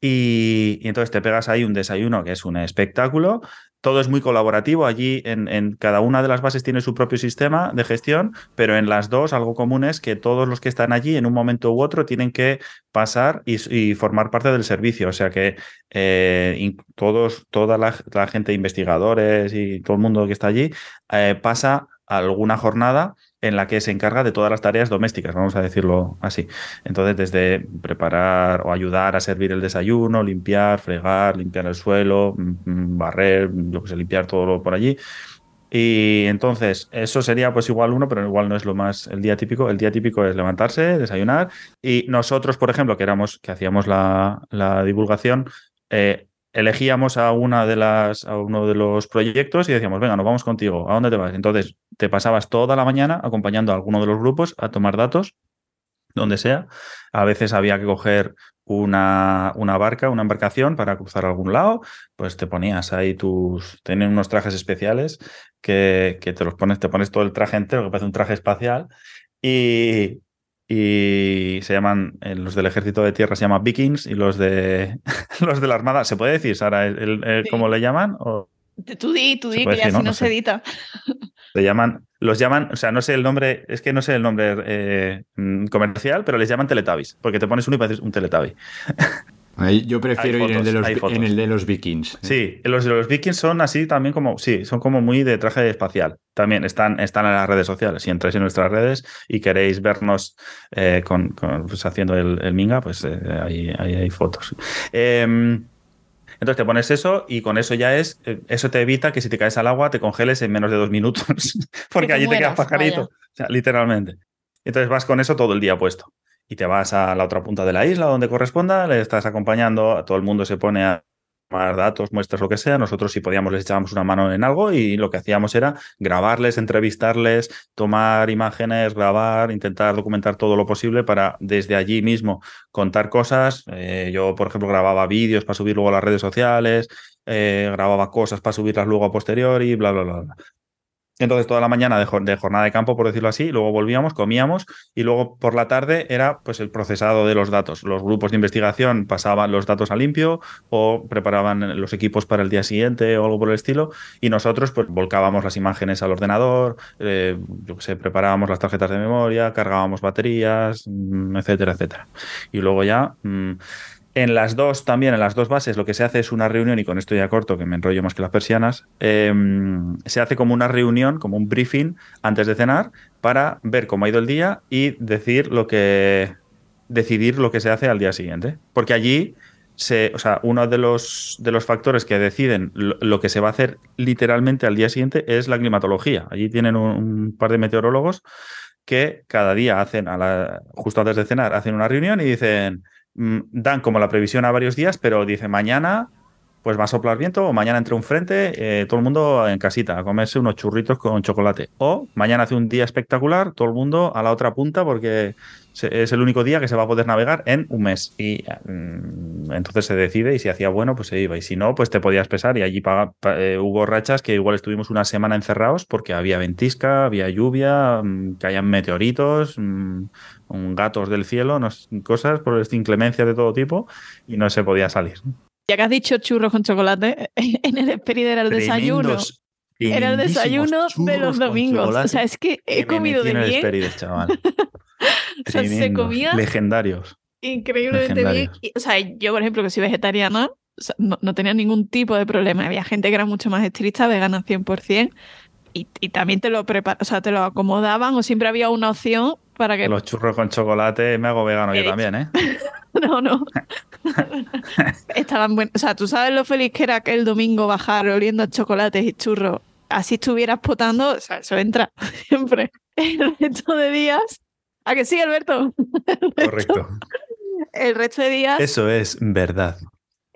Speaker 3: Y entonces te pegas ahí un desayuno que es un espectáculo todo es muy colaborativo. Allí en, cada una de las bases tiene su propio sistema de gestión, pero en las dos algo común es que todos los que están allí en un momento u otro tienen que pasar y, formar parte del servicio. O sea que eh, todos, toda la, gente, investigadores y todo el mundo que está allí, eh, pasa alguna jornada en la que se encarga de todas las tareas domésticas, vamos a decirlo así. Entonces, desde preparar o ayudar a servir el desayuno, limpiar, fregar, limpiar el suelo, mm, mm, barrer, yo que sé, limpiar todo por allí. Y entonces, eso sería pues igual uno, pero igual no es lo más el día típico. El día típico es levantarse, desayunar. Y nosotros, por ejemplo, que éramos, que hacíamos la, la divulgación, eh, elegíamos a una de las a uno de los proyectos y decíamos, venga, nos vamos contigo, ¿a dónde te vas? Entonces, te pasabas toda la mañana acompañando a alguno de los grupos a tomar datos, donde sea. A veces había que coger una, una barca, una embarcación para cruzar algún lado, pues te ponías ahí tus. Tienen unos trajes especiales que, que te los pones, te pones todo el traje entero, que parece un traje espacial, y, y se llaman, eh, los del ejército de tierra se llaman vikings y los de los de la armada, ¿se puede decir, Sara, el, cómo le llaman? O...
Speaker 2: Tú di, tú di, que ya si no, se edita.
Speaker 3: Se llaman, los llaman, o sea, no sé el nombre, es que no sé el nombre eh, mm, comercial, pero les llaman Teletubbies, porque te pones uno y pareces un Teletubby.
Speaker 1: Yo prefiero ir en el, de los, en el, de los, vikings.
Speaker 3: Sí, los de los vikings son así también como, sí, son como muy de traje espacial. También están, están en las redes sociales. Si entráis en nuestras redes y queréis vernos eh, con, pues, haciendo el, minga, pues eh, ahí, hay fotos. Em, entonces te pones eso y con eso ya es, eh, eso te evita que si te caes al agua te congeles en menos de dos minutos, porque allí te quedas pajarito, o sea, literalmente. Entonces vas con eso todo el día puesto y te vas a la otra punta de la isla donde corresponda, le estás acompañando, a todo el mundo se pone a tomar datos, muestras, lo que sea. Nosotros, si podíamos, les echábamos una mano en algo y lo que hacíamos era grabarles, entrevistarles, tomar imágenes, grabar, intentar documentar todo lo posible para desde allí mismo contar cosas. Eh, yo, por ejemplo, grababa vídeos para subir luego a las redes sociales, eh, grababa cosas para subirlas luego a posteriori, bla, bla, bla, bla. Entonces, toda la mañana de, jornada de campo, por decirlo así, luego volvíamos, comíamos y luego por la tarde era pues el procesado de los datos. Los grupos de investigación pasaban los datos a limpio o preparaban los equipos para el día siguiente o algo por el estilo y nosotros pues volcábamos las imágenes al ordenador, eh, yo sé, preparábamos las tarjetas de memoria, cargábamos baterías, mm, etcétera, etcétera. Y luego ya... Mm, en las dos, también en las dos bases, lo que se hace es una reunión, y con esto ya corto, que me enrollo más que las persianas, em, se hace como una reunión, como un briefing antes de cenar, para ver cómo ha ido el día y decidir lo que se hace al día siguiente. Porque allí, se, o sea, uno de los, de los factores que deciden lo, que se va a hacer literalmente al día siguiente es la climatología. Allí tienen un, par de meteorólogos que cada día hacen, justo antes de cenar, hacen una reunión y dicen dan como la previsión a varios días, pero dice mañana pues va a soplar viento o mañana entre un frente, eh, todo el mundo en casita a comerse unos churritos con chocolate. O mañana hace un día espectacular, todo el mundo a la otra punta porque es el único día que se va a poder navegar en un mes. Y mm, entonces se decide y si hacía bueno, pues se iba. Y si no, pues te podías pesar. Y allí eh, hubo rachas que igual estuvimos una semana encerrados porque había ventisca, había lluvia, mm, caían meteoritos, gatos del cielo, cosas por esta inclemencia de todo tipo y no se podía salir.
Speaker 2: Ya que has dicho churros con chocolate, en el Esperi era el desayuno. Era el desayuno de los domingos. O sea, es que he comido de bien.
Speaker 3: chaval. o sea, se comía. Legendarios.
Speaker 2: Increíblemente bien. o sea, yo, por ejemplo, que soy vegetariana, no, tenía ningún tipo de problema. Había gente que era mucho más estricta, vegana 100%. Y, y también te lo prepar o sea, te lo acomodaban o siempre había una opción para que...
Speaker 3: Los churros con chocolate me hago vegano yo también, ¿eh?
Speaker 2: no, no. Estaban buenos. O sea, tú sabes lo feliz que era que el domingo bajar oliendo a chocolates y churros. Así estuvieras potando, o sea, eso entra siempre. El resto de días. ¿A que sí, Alberto?
Speaker 3: Correcto.
Speaker 2: El resto de días.
Speaker 3: Eso es verdad.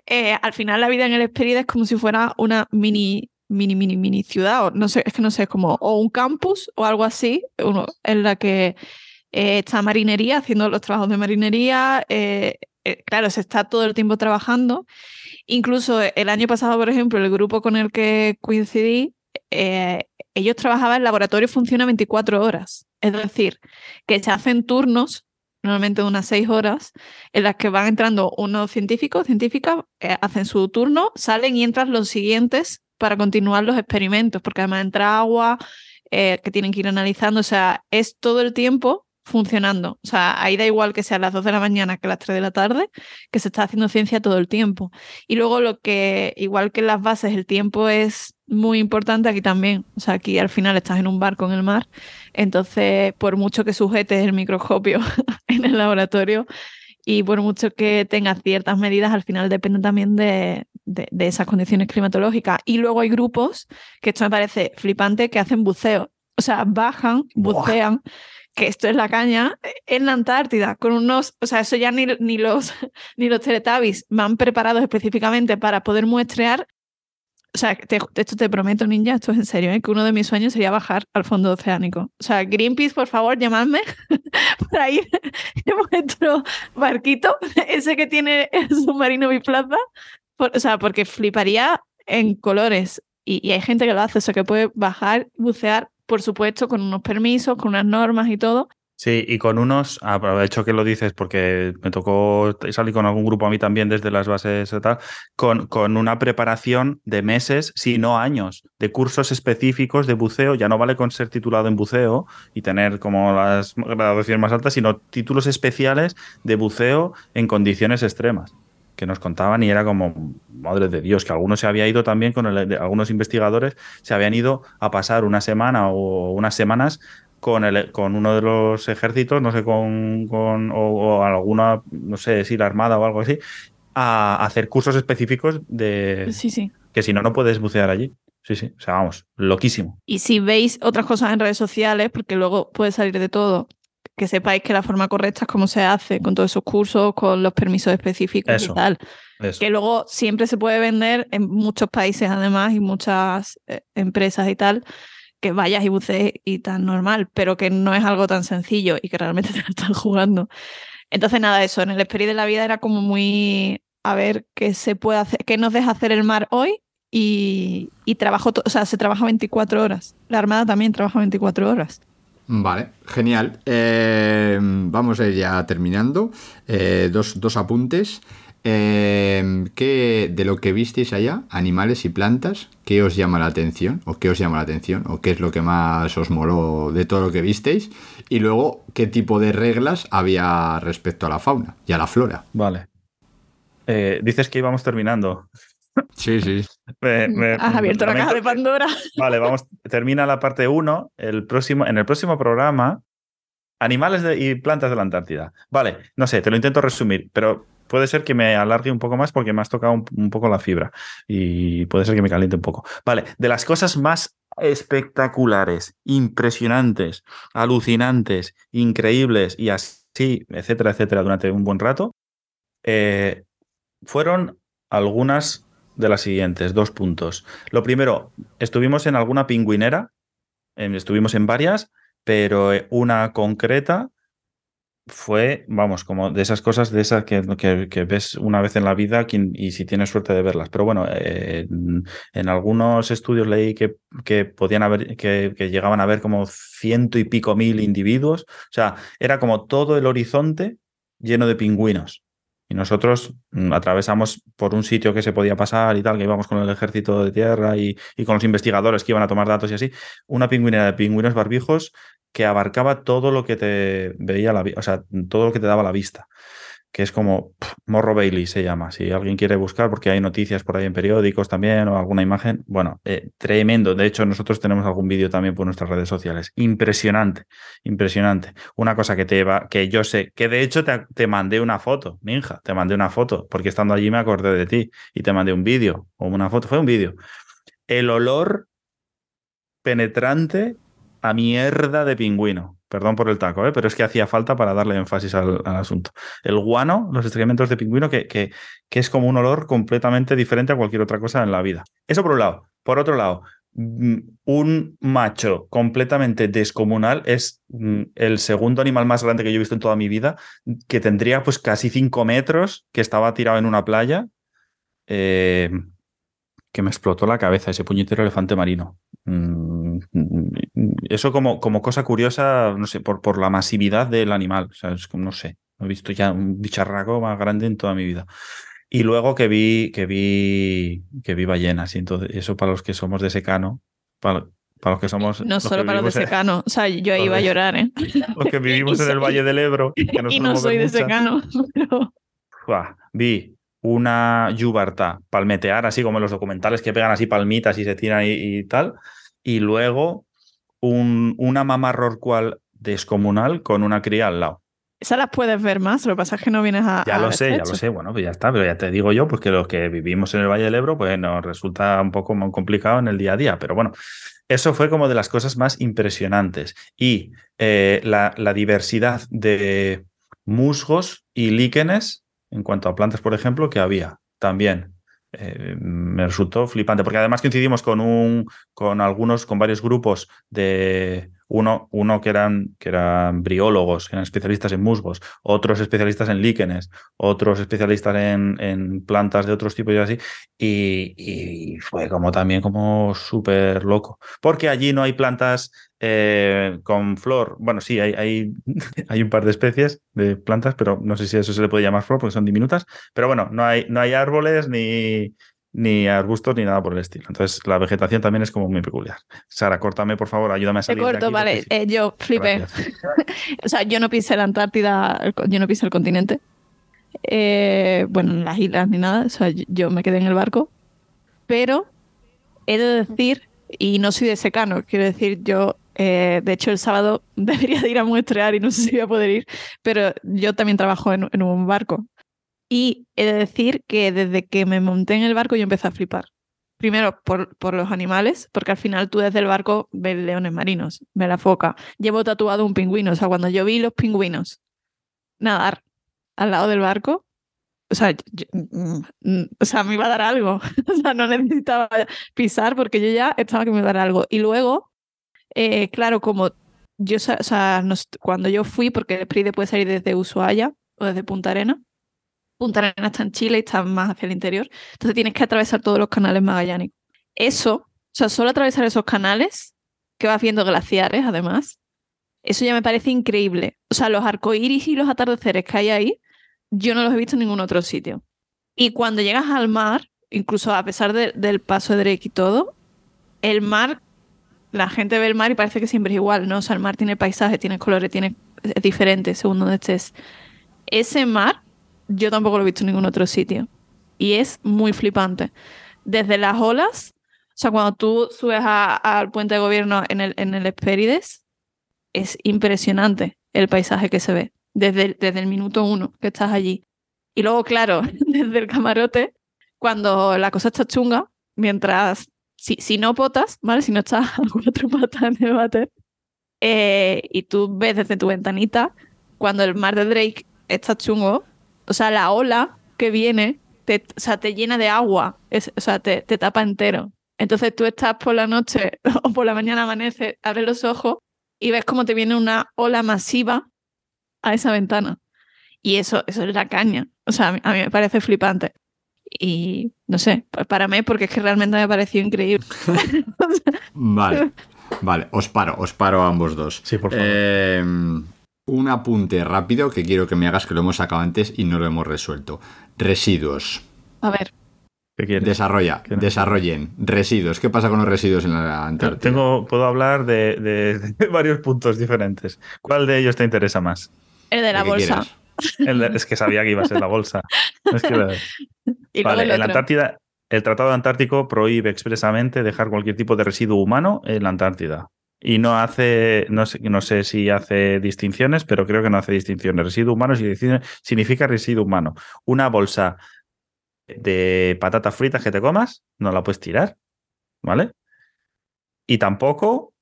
Speaker 2: Eh, al final, la vida en el Esperida es como si fuera una mini mini, mini, mini ciudad, o no sé, es que no sé, como o un campus o algo así, uno, en la que eh, está marinería, haciendo los trabajos de marinería, eh, eh, claro, se está todo el tiempo trabajando. Incluso el año pasado, por ejemplo, el grupo con el que coincidí, eh, ellos trabajaban, el laboratorio funciona 24 horas. Es decir, que se hacen turnos, normalmente de unas 6 horas, en las que van entrando unos científicos, científicas, eh, hacen su turno, salen y entran los siguientes para continuar los experimentos, porque además entra agua eh, que tienen que ir analizando, o sea, es todo el tiempo funcionando. O sea, ahí da igual que sea a las 2 de la mañana que a las 3 de la tarde, que se está haciendo ciencia todo el tiempo. Y luego lo que, igual que en las bases, el tiempo es muy importante aquí también. O sea, aquí al final estás en un barco en el mar. Entonces, por mucho que sujetes el microscopio en el laboratorio y por mucho que tengas ciertas medidas, al final depende también de, de, de esas condiciones climatológicas. Y luego hay grupos, que esto me parece flipante, que hacen buceo. O sea, bajan, bucean que esto es la caña, en la Antártida, con unos, o sea, eso ya ni, ni los, ni los Teletubbies van preparados específicamente para poder muestrear. O sea, te- esto te prometo, ninja, esto es en serio, ¿eh? que uno de mis sueños sería bajar al fondo oceánico. O sea, Greenpeace, por favor, llamadme para ir en vuestro barquito, ese que tiene el submarino biplaza. Por- o sea, porque fliparía en colores. Y, y hay gente que lo hace, o sea, que puede bajar, bucear, por supuesto, con unos permisos, con unas normas y todo.
Speaker 3: Sí, y con unos, aprovecho que lo dices porque me tocó salir con algún grupo a mí también desde las bases y tal, con, con una preparación de meses, si no años, de cursos específicos de buceo. Ya no vale con ser titulado en buceo y tener como las graduaciones más altas, sino títulos especiales de buceo en condiciones extremas que nos contaban y era como, madre de Dios, que algunos se había ido también con el, algunos investigadores se habían ido a pasar una semana o unas semanas con, el, con uno de los ejércitos, no sé, con, con o, o alguna, no sé si la armada o algo así, a hacer cursos específicos de
Speaker 2: Sí, sí.
Speaker 3: que si no, no puedes bucear allí. Sí, sí, o sea, vamos, loquísimo.
Speaker 2: Y si veis otras cosas en redes sociales, porque luego puede salir de todo, que sepáis que la forma correcta es cómo se hace con todos esos cursos, con los permisos específicos
Speaker 3: Eso.
Speaker 2: y tal.
Speaker 3: Eso.
Speaker 2: Que luego siempre se puede vender en muchos países además y muchas eh, empresas y tal, que vayas y bucees y tan normal, pero que no es algo tan sencillo y que realmente te lo están jugando. Entonces nada, eso, en el Esperi de la vida era como muy a ver qué se puede hacer, qué nos deja hacer el mar hoy y, y trabajo, o sea, se trabaja 24 horas. La Armada también trabaja 24 horas.
Speaker 1: Vale, genial. Eh, vamos a ir ya terminando. Eh, dos, dos apuntes. Eh, ¿qué, de lo que visteis allá, animales y plantas, qué os llama la atención? ¿O qué os llama la atención? ¿O qué es lo que más os moló de todo lo que visteis? Y luego, ¿qué tipo de reglas había respecto a la fauna y a la flora?
Speaker 3: Vale. Eh, dices que íbamos terminando.
Speaker 1: Sí, sí.
Speaker 3: Me- me-
Speaker 2: Has abierto la caja de Pandora.
Speaker 3: Vale, vamos, termina la parte 1. El próximo, en el próximo programa, animales de- y plantas de la Antártida. Vale, no sé, te lo intento resumir, pero puede ser que me alargue un poco más porque me has tocado un, un poco la fibra y puede ser que me caliente un poco. Vale, de las cosas más espectaculares, impresionantes, alucinantes, increíbles y así, etcétera, etcétera, durante un buen rato, eh, fueron algunas de las siguientes, dos puntos. Lo primero, estuvimos en alguna pingüinera, em, estuvimos en varias, pero eh, una concreta fue, vamos, como de esas cosas de esas que, que- que ves una vez en la vida y si tienes suerte de verlas. Pero bueno, eh, en, en algunos estudios leí que, que podían haber, que llegaban a ver como ciento y pico mil individuos. O sea, era como todo el horizonte lleno de pingüinos. Y nosotros mm, atravesamos por un sitio que se podía pasar y tal, que íbamos con el ejército de tierra y, y con los investigadores que iban a tomar datos y así. Una pingüinera de pingüinos barbijos que abarcaba todo lo que te veía la o sea, todo lo que te daba la vista. Que es como Morro Bailey se llama. Si alguien quiere buscar, porque hay noticias por ahí en periódicos también o alguna imagen. Bueno, eh, tremendo. De hecho, nosotros tenemos algún vídeo también por nuestras redes sociales. Impresionante, impresionante. Una cosa que te va, que yo sé, que de hecho te, te mandé una foto, ninja, te mandé una foto, porque estando allí me acordé de ti y te mandé un vídeo o una foto. Fue un vídeo. El olor penetrante a mierda de pingüino. Perdón por el taco, ¿eh? pero es que hacía falta para darle énfasis al, asunto. El guano, los excrementos de pingüino, que, que, que es como un olor completamente diferente a cualquier otra cosa en la vida. Eso por un lado. Por otro lado, mm, un macho completamente descomunal es mm, el segundo animal más grande que yo he visto en toda mi vida, que tendría pues casi 5 metros, que estaba tirado en una playa, eh, que me explotó la cabeza ese puñetero elefante marino. Mm, eso como, como cosa curiosa, no sé, por, por la masividad del animal. O sea, es como, no sé, no he visto ya un bicharraco más grande en toda mi vida. Y luego que vi, que vi, que vi ballenas. Y entonces, eso para los que somos de secano, para, para los que somos.
Speaker 2: No solo para los de
Speaker 3: vivimos en-
Speaker 2: secano. O sea, yo iba a llorar, ¿eh?
Speaker 3: Los que vivimos
Speaker 2: Y
Speaker 3: en el Valle del Ebro. que nos
Speaker 2: y no soy de
Speaker 3: muchas.
Speaker 2: secano. Pero...
Speaker 3: Buah, vi una yubarta palmetear, así como en los documentales que pegan así palmitas y se tiran y, y tal. Y luego un, una mamá rorcual descomunal con una cría al lado.
Speaker 2: Esas las puedes ver más, lo que pasa es que no vienes a.
Speaker 3: Ya
Speaker 2: a
Speaker 3: lo sé, ya lo sé. Bueno, pues ya está, pero ya te digo yo, pues que los que vivimos en el Valle del Ebro, pues nos resulta un poco más complicado en el día a día. Pero bueno, eso fue como de las cosas más impresionantes. Y eh, la, la diversidad de musgos y líquenes, en cuanto a plantas, por ejemplo, que había también. Eh, me resultó flipante, porque además coincidimos con un, con algunos, con varios grupos de uno, uno que eran, que eran briólogos, eran especialistas en musgos, otros especialistas en líquenes, otros especialistas en, en plantas de otros tipos y así, y, y fue como también como súper loco, porque allí no hay plantas eh, con flor, bueno, sí, hay, hay, hay un par de especies de plantas, pero no sé si a eso se le puede llamar flor porque son diminutas, pero bueno, no hay, no hay árboles ni, ni arbustos ni nada por el estilo. Entonces, la vegetación también es como muy peculiar. Sara, córtame, por favor, ayúdame a
Speaker 2: Te
Speaker 3: salir. de
Speaker 2: corto,
Speaker 3: aquí,
Speaker 2: vale. Eh, yo flipé. O sea, yo no pisé la Antártida, yo no pisé el continente. Eh, bueno, en las islas ni nada. O sea, yo- yo me quedé en el barco. Pero he de decir, y no soy de secano, quiero decir, yo, eh, de hecho, el sábado debería de ir a muestrear y no sé si voy a poder ir, pero yo también trabajo en, en un barco. Y he de decir que desde que me monté en el barco yo empecé a flipar. Primero por, por los animales, porque al final tú desde el barco ves leones marinos, ves la foca. Llevo tatuado un pingüino, o sea, cuando yo vi los pingüinos nadar al lado del barco, o sea, mm, mm, o sea, me iba a dar algo. O sea, no necesitaba pisar porque yo ya estaba que me iba a dar algo. Y luego, eh, claro, como yo, o sea, cuando yo fui, porque el Pride puede salir desde Ushuaia o desde Punta Arena, Punta Arena está en Chile y está más hacia el interior, entonces tienes que atravesar todos los canales magallánicos. Eso, o sea, solo atravesar esos canales, que vas viendo glaciares además, eso ya me parece increíble. O sea, los arcoíris y los atardeceres que hay ahí, yo no los he visto en ningún otro sitio. Y cuando llegas al mar, incluso a pesar de- del paso de Drake y todo, el mar, la gente ve el mar y parece que siempre es igual, ¿no? O sea, el mar tiene paisajes, tiene colores, tiene, es diferente según donde estés. Ese mar, yo tampoco lo he visto en ningún otro sitio. Y es muy flipante. Desde las olas, o sea, cuando tú subes al puente de gobierno en el, en el Hespérides, es impresionante el paisaje que se ve desde, el- desde el minuto uno que estás allí. Y luego, claro, desde el camarote, cuando la cosa está chunga, mientras, si, si no potas, ¿vale? Si no estás a cuatro patas en el váter, eh, y tú ves desde tu ventanita, cuando el mar de Drake está chungo, o sea, la ola que viene, te, o sea, te llena de agua, es- o sea, te, te tapa entero. Entonces tú estás por la noche o por la mañana amanece, abres los ojos y ves cómo te viene una ola masiva a esa ventana. Y eso, eso es la caña. O sea, a mí, a mí me parece flipante. Y no sé, pa- para mí, porque es que realmente me pareció increíble.
Speaker 1: Vale, vale, os paro, os paro a ambos dos.
Speaker 3: Sí, por favor.
Speaker 1: Eh, un apunte rápido que quiero que me hagas, que lo hemos sacado antes y no lo hemos resuelto. Residuos.
Speaker 2: a ver,
Speaker 3: ¿Qué quieres?
Speaker 1: Desarrolla,
Speaker 3: ¿Qué no?
Speaker 1: desarrollen. Residuos. ¿Qué pasa con los residuos en la Antártida?
Speaker 3: Tengo, puedo hablar de, de- de varios puntos diferentes. ¿Cuál de ellos te interesa más?
Speaker 2: el de la bolsa.
Speaker 1: quieras.
Speaker 3: El de- es que sabía que iba a ser la bolsa. Es que la-
Speaker 2: Y luego
Speaker 3: Vale,
Speaker 2: el
Speaker 3: en la. Antártida, el Tratado Antártico prohíbe expresamente dejar cualquier tipo de residuo humano en la Antártida. Y no hace, no sé, no sé si hace distinciones, pero creo que no hace distinciones. Residuo humano significa- residuo humano. Una bolsa de patatas fritas que te comas, no la puedes tirar, ¿vale? Y tampoco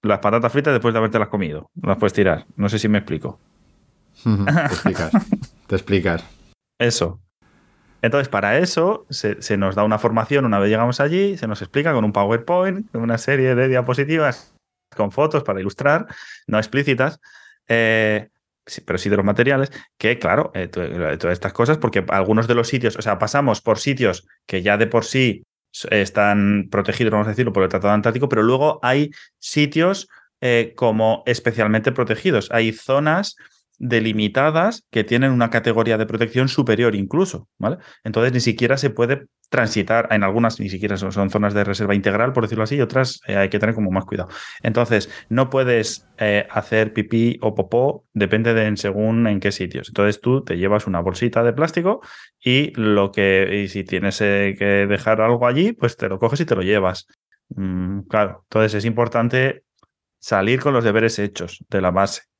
Speaker 3: las patatas fritas después de habértelas comido, no las puedes tirar. No sé si me explico.
Speaker 1: te explicas. Te explicas.
Speaker 3: Eso. Entonces, para eso se, se, nos da una formación una vez llegamos allí, se nos explica con un PowerPoint, con una serie de diapositivas con fotos para ilustrar, no explícitas, eh, pero sí de los materiales, que claro, eh, todas estas cosas, porque algunos de los sitios, o sea, pasamos por sitios que ya de por sí están protegidos, vamos a decirlo, por el Tratado Antártico, pero luego hay sitios eh, como especialmente protegidos. Hay zonas delimitadas que tienen una categoría de protección superior incluso, ¿vale? Entonces ni siquiera se puede transitar, en algunas ni siquiera son, zonas de reserva integral, por decirlo así, y otras eh, hay que tener como más cuidado. Entonces, no puedes eh, hacer pipí o popó, depende de según en qué sitios. Entonces tú te llevas una bolsita de plástico y lo que, y si tienes eh, que dejar algo allí, pues te lo coges y te lo llevas. Mm, claro, entonces es importante salir con los deberes hechos de la base.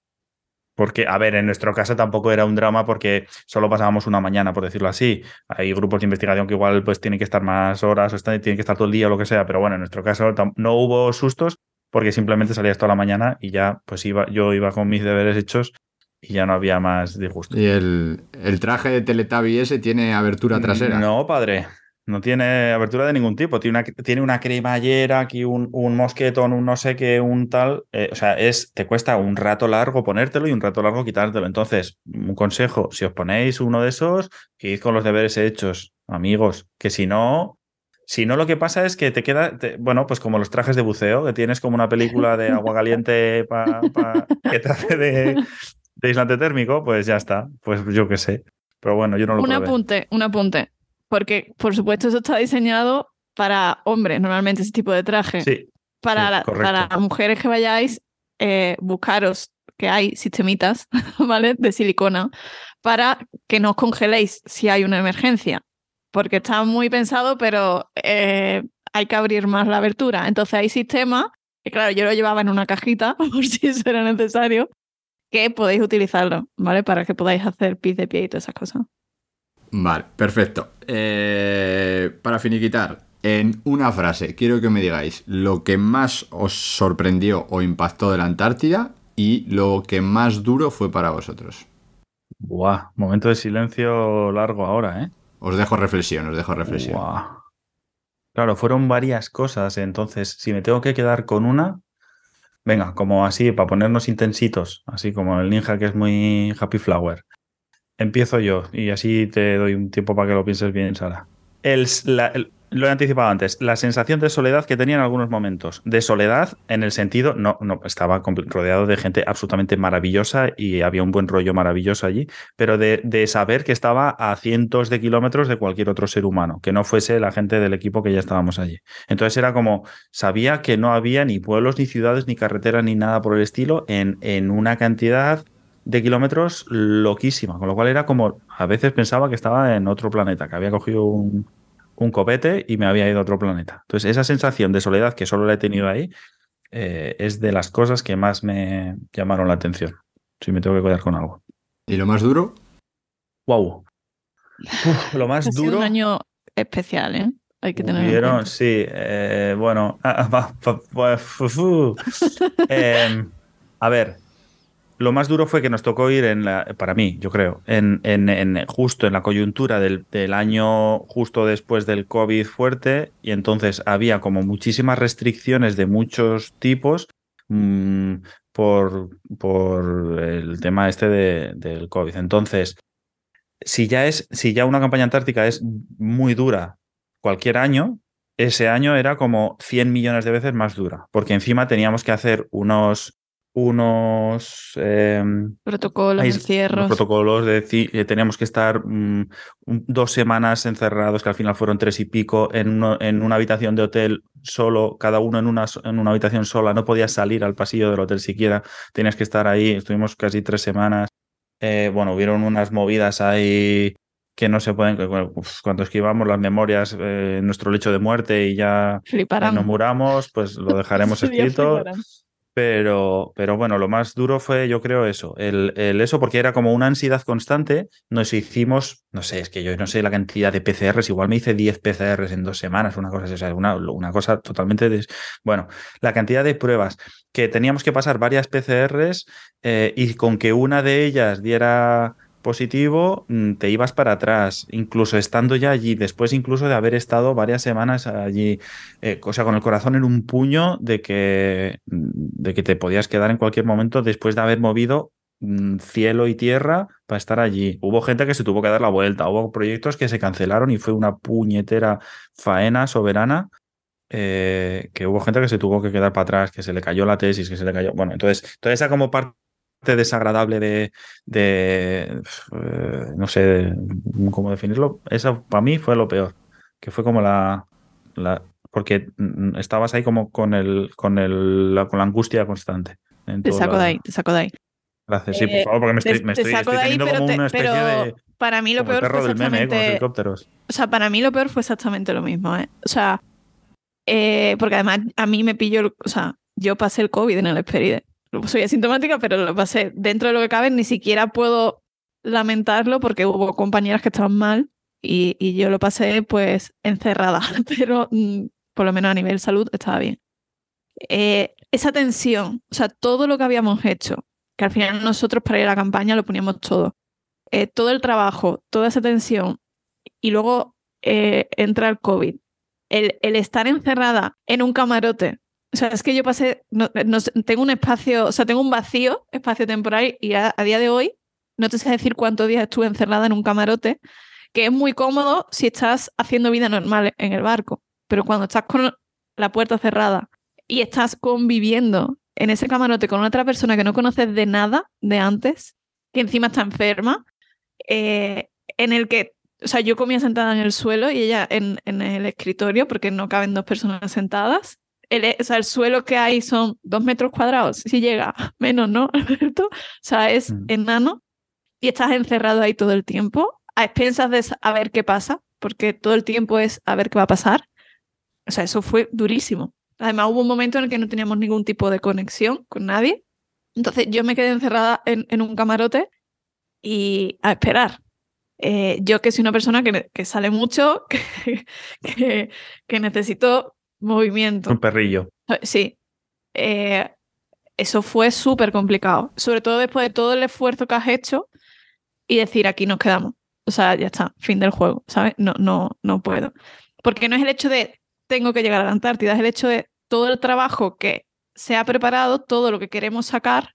Speaker 3: Porque, a ver, en nuestro caso tampoco era un drama porque solo pasábamos una mañana, por decirlo así. Hay grupos de investigación que igual pues tienen que estar más horas o tienen que estar todo el día o lo que sea, pero bueno, en nuestro caso no hubo sustos porque simplemente salías toda la mañana y ya pues iba, yo iba con mis deberes hechos y ya no había más disgusto.
Speaker 1: ¿Y el, el traje de Teletubby ese tiene abertura trasera?
Speaker 3: No, padre. No tiene abertura de ningún tipo. Tiene una, tiene una cremallera, aquí un, un mosquetón, un no sé qué, un tal. Eh, o sea, es, te cuesta un rato largo ponértelo y un rato largo quitártelo. Entonces, un consejo: si os ponéis uno de esos, id con los deberes hechos, amigos. Que si no, si no, lo que pasa es que te queda, bueno, pues como los trajes de buceo, que tienes como una película de agua caliente pa, que te hace de, de aislante térmico, pues ya está. Pues yo qué sé. Pero bueno, yo no lo
Speaker 2: Un apunte, un apunte porque por supuesto eso está diseñado para hombres, normalmente ese tipo de traje.
Speaker 3: Sí.
Speaker 2: Para, para mujeres que vayáis, eh, buscaros que hay sistemitas, ¿vale? De silicona, para que no os congeléis si hay una emergencia. Porque está muy pensado, pero eh, hay que abrir más la abertura. Entonces hay sistemas, que claro, yo lo llevaba en una cajita, por si eso era necesario, que podéis utilizarlo, ¿vale? Para que podáis hacer pis de pie y todas esas cosas.
Speaker 1: Vale, perfecto. Eh, para finiquitar, en una frase, quiero que me digáis lo que más os sorprendió o impactó de la Antártida y lo que más duro fue para vosotros.
Speaker 3: Buah, momento de silencio largo ahora, ¿eh?
Speaker 1: Os dejo reflexión, os dejo reflexión.
Speaker 3: Claro, fueron varias cosas, entonces, si me tengo que quedar con una, venga, como así, para ponernos intensitos, así como el ninja que es muy happy flower. Empiezo yo y así te doy un tiempo para que lo pienses bien, Sara. Lo he anticipado antes, la sensación de soledad que tenía en algunos momentos. De soledad en el sentido, no, no, estaba rodeado de gente absolutamente maravillosa y había un buen rollo maravilloso allí, pero de, de, saber que estaba a cientos de kilómetros de cualquier otro ser humano, que no fuese la gente del equipo que ya estábamos allí. Entonces era como, sabía que no había ni pueblos, ni ciudades, ni carreteras, ni nada por el estilo en, en una cantidad de kilómetros loquísima, con lo cual era como, a veces pensaba que estaba en otro planeta, que había cogido un, un copete y me había ido a otro planeta. Entonces, esa sensación de soledad que solo la he tenido ahí eh, es de las cosas que más me llamaron la atención, si me tengo que quedar con algo.
Speaker 1: ¿Y lo más duro?
Speaker 3: Wow. lo más
Speaker 2: ha
Speaker 3: duro.
Speaker 2: Sido un año especial, ¿eh? Hay que tener.
Speaker 3: Vieron, sí. Eh, bueno. eh, a ver, lo más duro fue que nos tocó ir en la, para mí, yo creo, justo en la coyuntura del, año justo después del COVID fuerte y entonces había como muchísimas restricciones de muchos tipos por, por el tema este de, del COVID. Entonces, si ya es, si ya una campaña antártica es muy dura cualquier año, ese año era como 100 millones de veces más dura, porque encima teníamos que hacer unos unos eh,
Speaker 2: protocolos, encierros.
Speaker 3: protocolos de eh, teníamos que estar mm, dos semanas encerrados, que al final fueron tres y pico, en, uno, en una habitación de hotel solo, cada uno en una, en una habitación sola, no podías salir al pasillo del hotel siquiera, tenías que estar ahí, estuvimos casi tres semanas. Eh, bueno, hubieron unas movidas ahí que no se pueden, cuando escribamos las memorias eh, en nuestro lecho de muerte y ya nos muramos, pues lo dejaremos escrito. Pero, pero bueno, lo más duro fue, yo creo, eso, el, el, eso, porque era como una ansiedad constante. Nos hicimos, no sé, es que yo no sé la cantidad de PCRs, igual me hice 10 PCRs en dos semanas, una cosa, o sea, una, una cosa totalmente. Des... Bueno, la cantidad de pruebas que teníamos que pasar varias PCRs eh, y con que una de ellas diera positivo, mm, te ibas para atrás, incluso estando ya allí, después incluso de haber estado varias semanas allí, eh, o sea, con el corazón en un puño de que, mm, de que te podías quedar en cualquier momento después de haber movido mm, cielo y tierra para estar allí. Hubo gente que se tuvo que dar la vuelta, hubo proyectos que se cancelaron y fue una puñetera faena soberana. eh, que hubo gente que se tuvo que quedar para atrás, que se le cayó la tesis, que se le cayó. Bueno, entonces, toda esa como parte desagradable de, de eh, no sé cómo definirlo, eso para mí fue lo peor, que fue como la, la porque mm, estabas ahí como con el con el la, con la angustia constante.
Speaker 2: Te saco de ahí, te saco de ahí.
Speaker 3: Gracias, sí, por
Speaker 2: Eh,
Speaker 3: favor, porque me
Speaker 2: Te,
Speaker 3: estoy, me
Speaker 2: te
Speaker 3: estoy,
Speaker 2: saco
Speaker 3: estoy
Speaker 2: de ahí,
Speaker 3: teniendo
Speaker 2: pero,
Speaker 3: como
Speaker 2: te-
Speaker 3: una especie
Speaker 2: pero
Speaker 3: de
Speaker 2: para mí lo
Speaker 3: como el
Speaker 2: peor
Speaker 3: perro
Speaker 2: fue
Speaker 3: del meme, ¿eh? con los
Speaker 2: exactamente
Speaker 3: helicópteros.
Speaker 2: O sea, para mí lo peor fue exactamente lo mismo, ¿eh? O sea, eh, porque además a mí me pilló, o sea, yo pasé el COVID en el Esperide. Soy asintomática, pero lo pasé dentro de lo que cabe. Ni siquiera puedo lamentarlo porque hubo compañeras que estaban mal y, y yo lo pasé pues encerrada, pero mm, por lo menos a nivel salud estaba bien. Eh, esa tensión, o sea, todo lo que habíamos hecho, que al final nosotros para ir a la campaña lo poníamos todo, eh, todo el trabajo, toda esa tensión y luego eh, entra el COVID. El, el estar encerrada en un camarote. O sea, es que yo pasé, no, no sé, tengo un espacio, o sea, tengo un vacío espacio temporal y a, día de hoy no te sé decir cuántos días estuve encerrada en un camarote, que es muy cómodo si estás haciendo vida normal en el barco, pero cuando estás con la puerta cerrada y estás conviviendo en ese camarote con otra persona que no conoces de nada de antes, que encima está enferma, eh, en el que, o sea, yo comía sentada en el suelo y ella en el escritorio, porque no caben dos personas sentadas. El, o sea, el suelo que hay son dos metros cuadrados, si llega, menos, ¿no, Alberto? O sea, es
Speaker 3: Mm.
Speaker 2: enano y estás encerrado ahí todo el tiempo, a expensas de a ver qué pasa, porque todo el tiempo es a ver qué va a pasar. O sea, eso fue durísimo. Además, hubo un momento en el que no teníamos ningún tipo de conexión con nadie. Entonces, yo me quedé encerrada en, en un camarote y a esperar. Eh, yo que soy una persona que, que sale mucho, que, que, que necesito movimiento.
Speaker 3: Un perrillo.
Speaker 2: Sí. Eh, eso fue súper complicado. Sobre todo después de todo el esfuerzo que has hecho y decir aquí nos quedamos. O sea, ya está, fin del juego, ¿sabes? No, no, no puedo. Porque no es el hecho de tengo que llegar a la Antártida, es el hecho de todo el trabajo que se ha preparado, todo lo que queremos sacar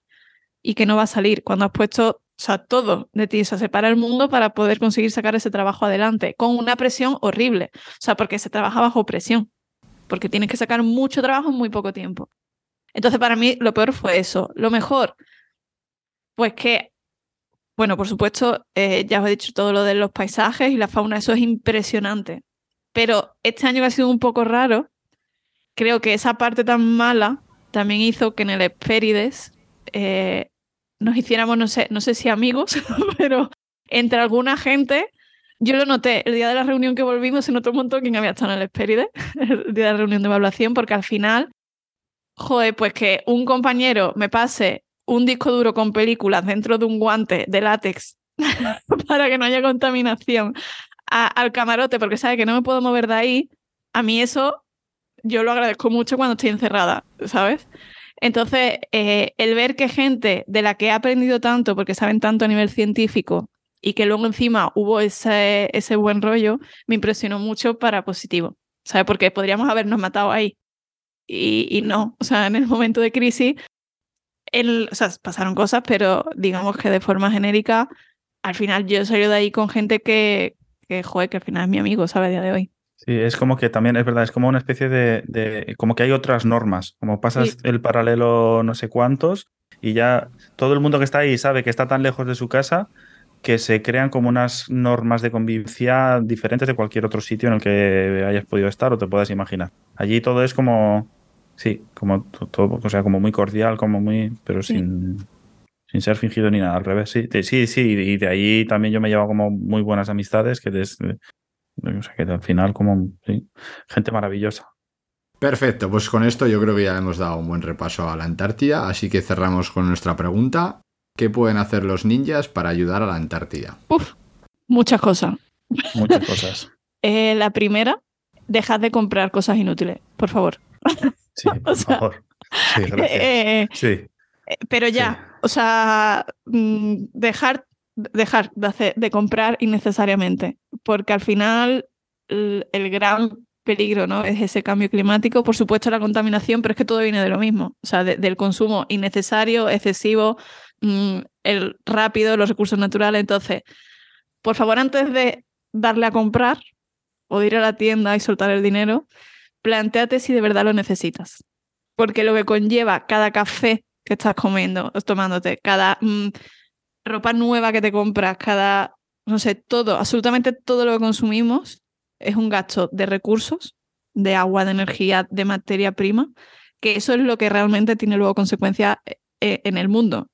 Speaker 2: y que no va a salir. Cuando has puesto, o sea, todo de ti, o sea, se para el mundo para poder conseguir sacar ese trabajo adelante, con una presión horrible. O sea, porque se trabaja bajo presión porque tienes que sacar mucho trabajo en muy poco tiempo. Entonces, para mí, lo peor fue eso. Lo mejor, pues que, bueno, por supuesto, eh, ya os he dicho todo lo de los paisajes y la fauna, eso es impresionante. Pero este año que ha sido un poco raro, creo que esa parte tan mala también hizo que en el Hespérides eh, nos hiciéramos, no sé, no sé si amigos, pero entre alguna gente yo lo noté, el día de la reunión que volvimos se notó un montón quién había estado en el Esperide, el día de la reunión de evaluación, porque al final, joder, pues que un compañero me pase un disco duro con películas dentro de un guante de látex para que no haya contaminación al camarote, porque sabe que no me puedo mover de ahí, a mí eso yo lo agradezco mucho cuando estoy encerrada, ¿sabes? Entonces, eh, el ver que gente de la que he aprendido tanto, porque saben tanto a nivel científico, y que luego encima hubo ese, ese buen rollo, me impresionó mucho para positivo, ¿sabes? Porque podríamos habernos matado ahí. Y, y no, o sea, en el momento de crisis, el, o sea, pasaron cosas, pero digamos que de forma genérica, al final yo salí de ahí con gente que, que, joder, que al final es mi amigo, ¿sabes? A día de hoy.
Speaker 3: Sí, es como que también es verdad, es como una especie de, de- como que hay otras normas, como pasas
Speaker 2: Sí.
Speaker 3: el paralelo no sé cuántos y ya todo el mundo que está ahí sabe que está tan lejos de su casa que se crean como unas normas de convivencia diferentes de cualquier otro sitio en el que hayas podido estar o te puedas imaginar. Allí todo es como, sí, como to- todo, o sea, como muy cordial, como muy, pero
Speaker 2: Sí.
Speaker 3: sin, sin ser fingido ni nada, al revés, sí, de- sí, sí, y de ahí también yo me llevo como muy buenas amistades que desde, o sea, que al final como, sí, gente maravillosa.
Speaker 1: Perfecto, pues con esto yo creo que ya hemos dado un buen repaso a la Antártida, así que cerramos con nuestra pregunta. ¿Qué pueden hacer los ninjas para ayudar a la Antártida?
Speaker 2: Uf, muchas cosas.
Speaker 3: Muchas cosas.
Speaker 2: Eh, la primera, dejad de comprar cosas inútiles, por favor.
Speaker 3: Sí, por
Speaker 2: sea,
Speaker 3: favor. Sí, gracias.
Speaker 2: Eh,
Speaker 3: Sí,
Speaker 2: eh, pero ya, o sea, mm, dejar dejar de, hacer, de comprar innecesariamente, porque al final el, el gran peligro ¿no? es ese cambio climático, por supuesto la contaminación, pero es que todo viene de lo mismo, o sea, de- del consumo innecesario, excesivo, mm, el rápido, los recursos naturales. Entonces, por favor, antes de darle a comprar o de ir a la tienda y soltar el dinero, planteate si de verdad lo necesitas. Porque lo que conlleva cada café que estás comiendo tomándote, cada mm, ropa nueva que te compras, cada, no sé, todo, absolutamente todo lo que consumimos es un gasto de recursos, de agua, de energía, de materia prima, que eso es lo que realmente tiene luego consecuencias eh, en el mundo.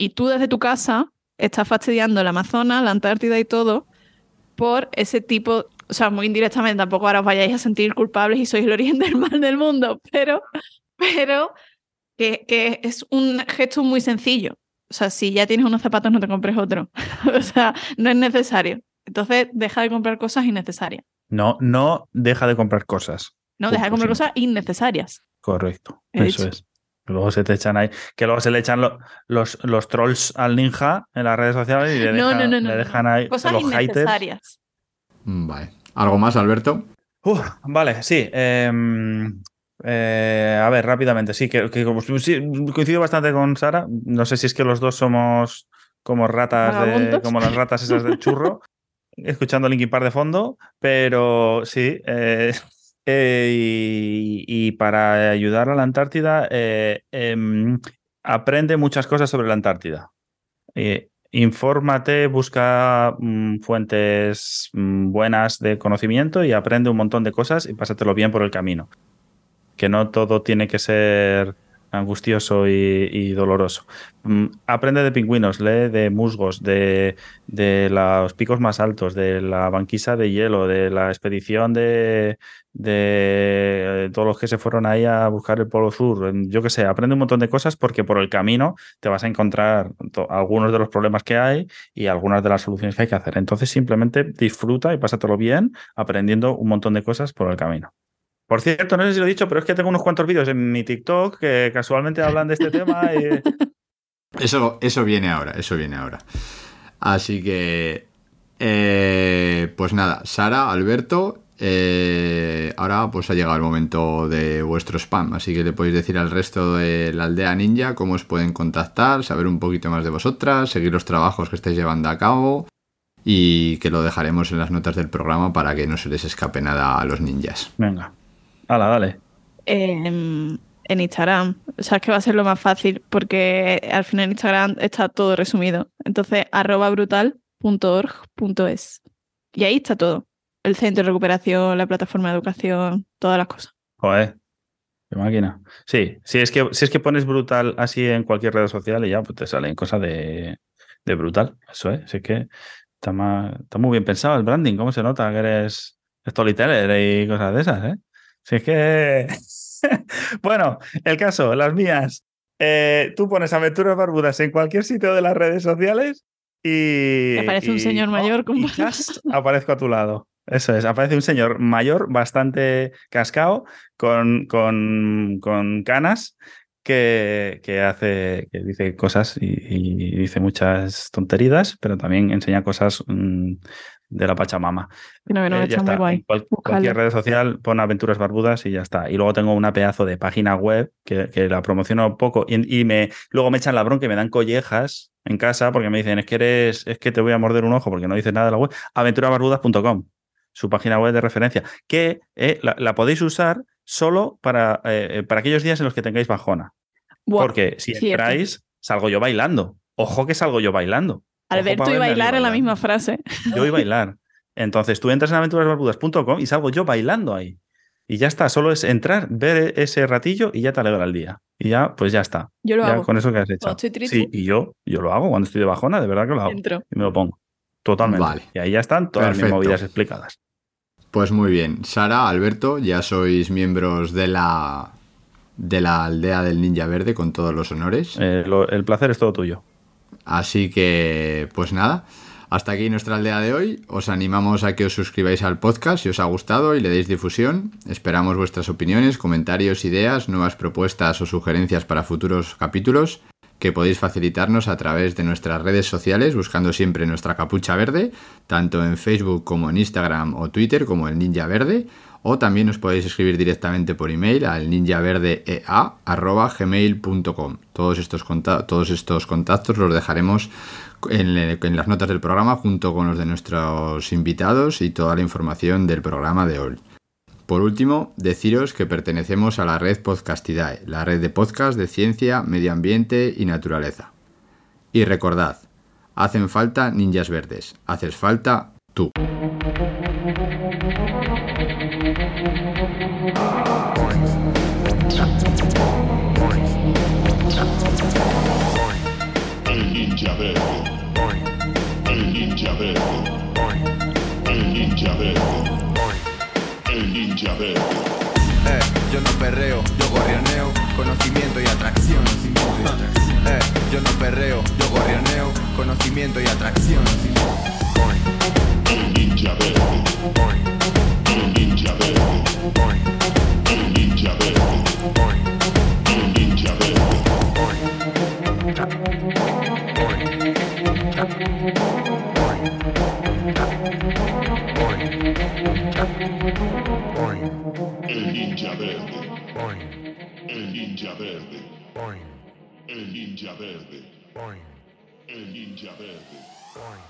Speaker 2: Y tú desde tu casa estás fastidiando el Amazonas, la Antártida y todo por ese tipo, o sea, muy indirectamente, tampoco ahora os vayáis a sentir culpables y sois el origen del mal del mundo, pero, pero que, que es un gesto muy sencillo. O sea, si ya tienes unos zapatos, no te compres otro. o sea, no es necesario. Entonces, deja de comprar cosas innecesarias.
Speaker 3: No, no deja de comprar cosas.
Speaker 2: No, deja de comprar cosas innecesarias.
Speaker 3: Correcto. Eso
Speaker 2: dicho.
Speaker 3: es. Luego se te echan ahí. Que luego se le echan lo- los, los trolls al ninja en las redes sociales y le
Speaker 2: No,
Speaker 3: dejan,
Speaker 2: no, no, no,
Speaker 3: le
Speaker 2: no.
Speaker 3: dejan ahí
Speaker 2: Cosas
Speaker 3: los haters.
Speaker 2: innecesarias.
Speaker 1: Mm, Vale. ¿Algo más, Alberto?
Speaker 3: Uf, vale, sí. em, eh, a ver, rápidamente, sí, que, que sí, coincido bastante con Sara. No sé si es que los dos somos como ratas, de, como las ratas esas del churro, escuchando Linkin Park de fondo, pero sí. eh, eh, y, para ayudar a la Antártida, eh, em, aprende muchas cosas sobre la Antártida. Eh, infórmate, busca mm, fuentes mm, buenas de conocimiento y aprende un montón de cosas y pásatelo bien por el camino. Que no todo tiene que ser angustioso y, doloroso. Mm, aprende de pingüinos, lee de musgos, de, los picos más altos, de la banquisa de hielo, de la expedición de, de eh, todos los que se fueron ahí a buscar el Polo Sur. En- Yo qué sé, aprende un montón de cosas porque por el camino te vas a encontrar algunos de los problemas que hay y algunas de las soluciones que hay que hacer. Entonces simplemente disfruta y pásatelo bien aprendiendo un montón de cosas por el camino. Por cierto, no sé si lo he dicho, pero es que tengo unos cuantos vídeos en mi TikTok que casualmente hablan de este tema y...
Speaker 1: Eso, eso viene ahora, eso viene ahora. Así que, eh, pues nada, Sara, Alberto, eh, ahora pues ha llegado el momento de vuestro spam, así que le podéis decir al resto de la aldea ninja cómo os pueden contactar, saber un poquito más de vosotras, seguir los trabajos que estáis llevando a cabo y que lo dejaremos en las notas del programa para que no se les escape nada a los ninjas.
Speaker 3: Venga. Hala, dale.
Speaker 2: En, en Instagram. O sea, es que va a ser lo más fácil porque al final en Instagram está todo resumido. Entonces, arroba brutal.org.es. Y ahí está todo. El centro de recuperación, la plataforma de educación, todas las cosas.
Speaker 3: Joder. Qué máquina. Sí, si es que, si es que pones brutal así en cualquier red social y ya pues te salen cosas de, de brutal. Eso es. Así que está, más- está muy bien pensado el branding. ¿Cómo se nota que eres storyteller y cosas de esas, eh? Si es que. bueno, el caso, las mías. Eh, tú pones aventuras barbudas en cualquier sitio de las redes sociales y.
Speaker 2: Aparece un
Speaker 3: y-
Speaker 2: señor mayor con
Speaker 3: chas, aparezco a tu lado. Eso es, aparece un señor mayor, bastante cascao, con, con, con canas, que, que hace, que dice cosas y, y dice muchas tonterías, pero también enseña cosas mm, de la Pachamama.
Speaker 2: No, no,
Speaker 3: Eh, ya
Speaker 2: está guay.
Speaker 3: Cual- cualquier red social pon aventuras barbudas y ya está. Y luego tengo una pedazo de página web que, que la promociono poco y, y me, luego me echan la bronca y me dan collejas en casa porque me dicen es que eres, es que te voy a morder un ojo porque no dices nada de la web. Aventurasbarbudas.com, su página web de referencia, que eh, la, la podéis usar solo para, eh, para aquellos días en los que tengáis bajona.
Speaker 2: Buah,
Speaker 3: porque si
Speaker 2: cierto.
Speaker 3: entráis, salgo yo bailando. Ojo que salgo yo bailando.
Speaker 2: Alberto y bailar en la misma frase.
Speaker 3: yo y bailar. Entonces tú entras en aventurasbarbudas.com y salgo yo bailando ahí. Y ya está, solo es entrar, ver ese ratillo y ya te alegra el día. Y ya, pues ya está.
Speaker 2: Yo lo
Speaker 3: ya
Speaker 2: hago.
Speaker 3: con eso que has hecho.
Speaker 2: Estoy triste,
Speaker 3: Sí, y yo, yo lo hago cuando estoy de bajona, de verdad que lo hago.
Speaker 2: entro.
Speaker 3: Y me lo pongo. Totalmente.
Speaker 1: Vale.
Speaker 3: Y ahí ya están todas mis
Speaker 1: Perfecto.
Speaker 3: movidas explicadas.
Speaker 1: Pues muy bien, Sara, Alberto, ya sois miembros de la de la aldea del Ninja Verde con todos los honores.
Speaker 3: Eh, lo- el placer es todo tuyo.
Speaker 1: Así que, pues nada, hasta aquí nuestra aldea de hoy. Os animamos a que os suscribáis al podcast si os ha gustado y le deis difusión. Esperamos vuestras opiniones, comentarios, ideas, nuevas propuestas o sugerencias para futuros capítulos. que podéis facilitarnos a través de nuestras redes sociales, buscando siempre nuestra capucha verde, tanto en Facebook como en Instagram o Twitter, como el Ninja Verde, o también os podéis escribir directamente por email al ninjaverdeea.gmail.com. Todos estos, todos estos contactos los dejaremos en, las notas del programa junto con los de nuestros invitados y toda la información del programa de hoy. Por último, deciros que pertenecemos a la red Podcastidae, la red de podcast de ciencia, medio ambiente y naturaleza. Y recordad, hacen falta ninjas verdes, haces falta tú.
Speaker 4: Eh, yo no perreo, yo gorrioneo, conocimiento y atracción. Eh, yo no perreo, yo gorrioneo, conocimiento y atracción.
Speaker 5: El ninja verde. El ninja verde. Ninja verde. El ninja verde. El ninja verde.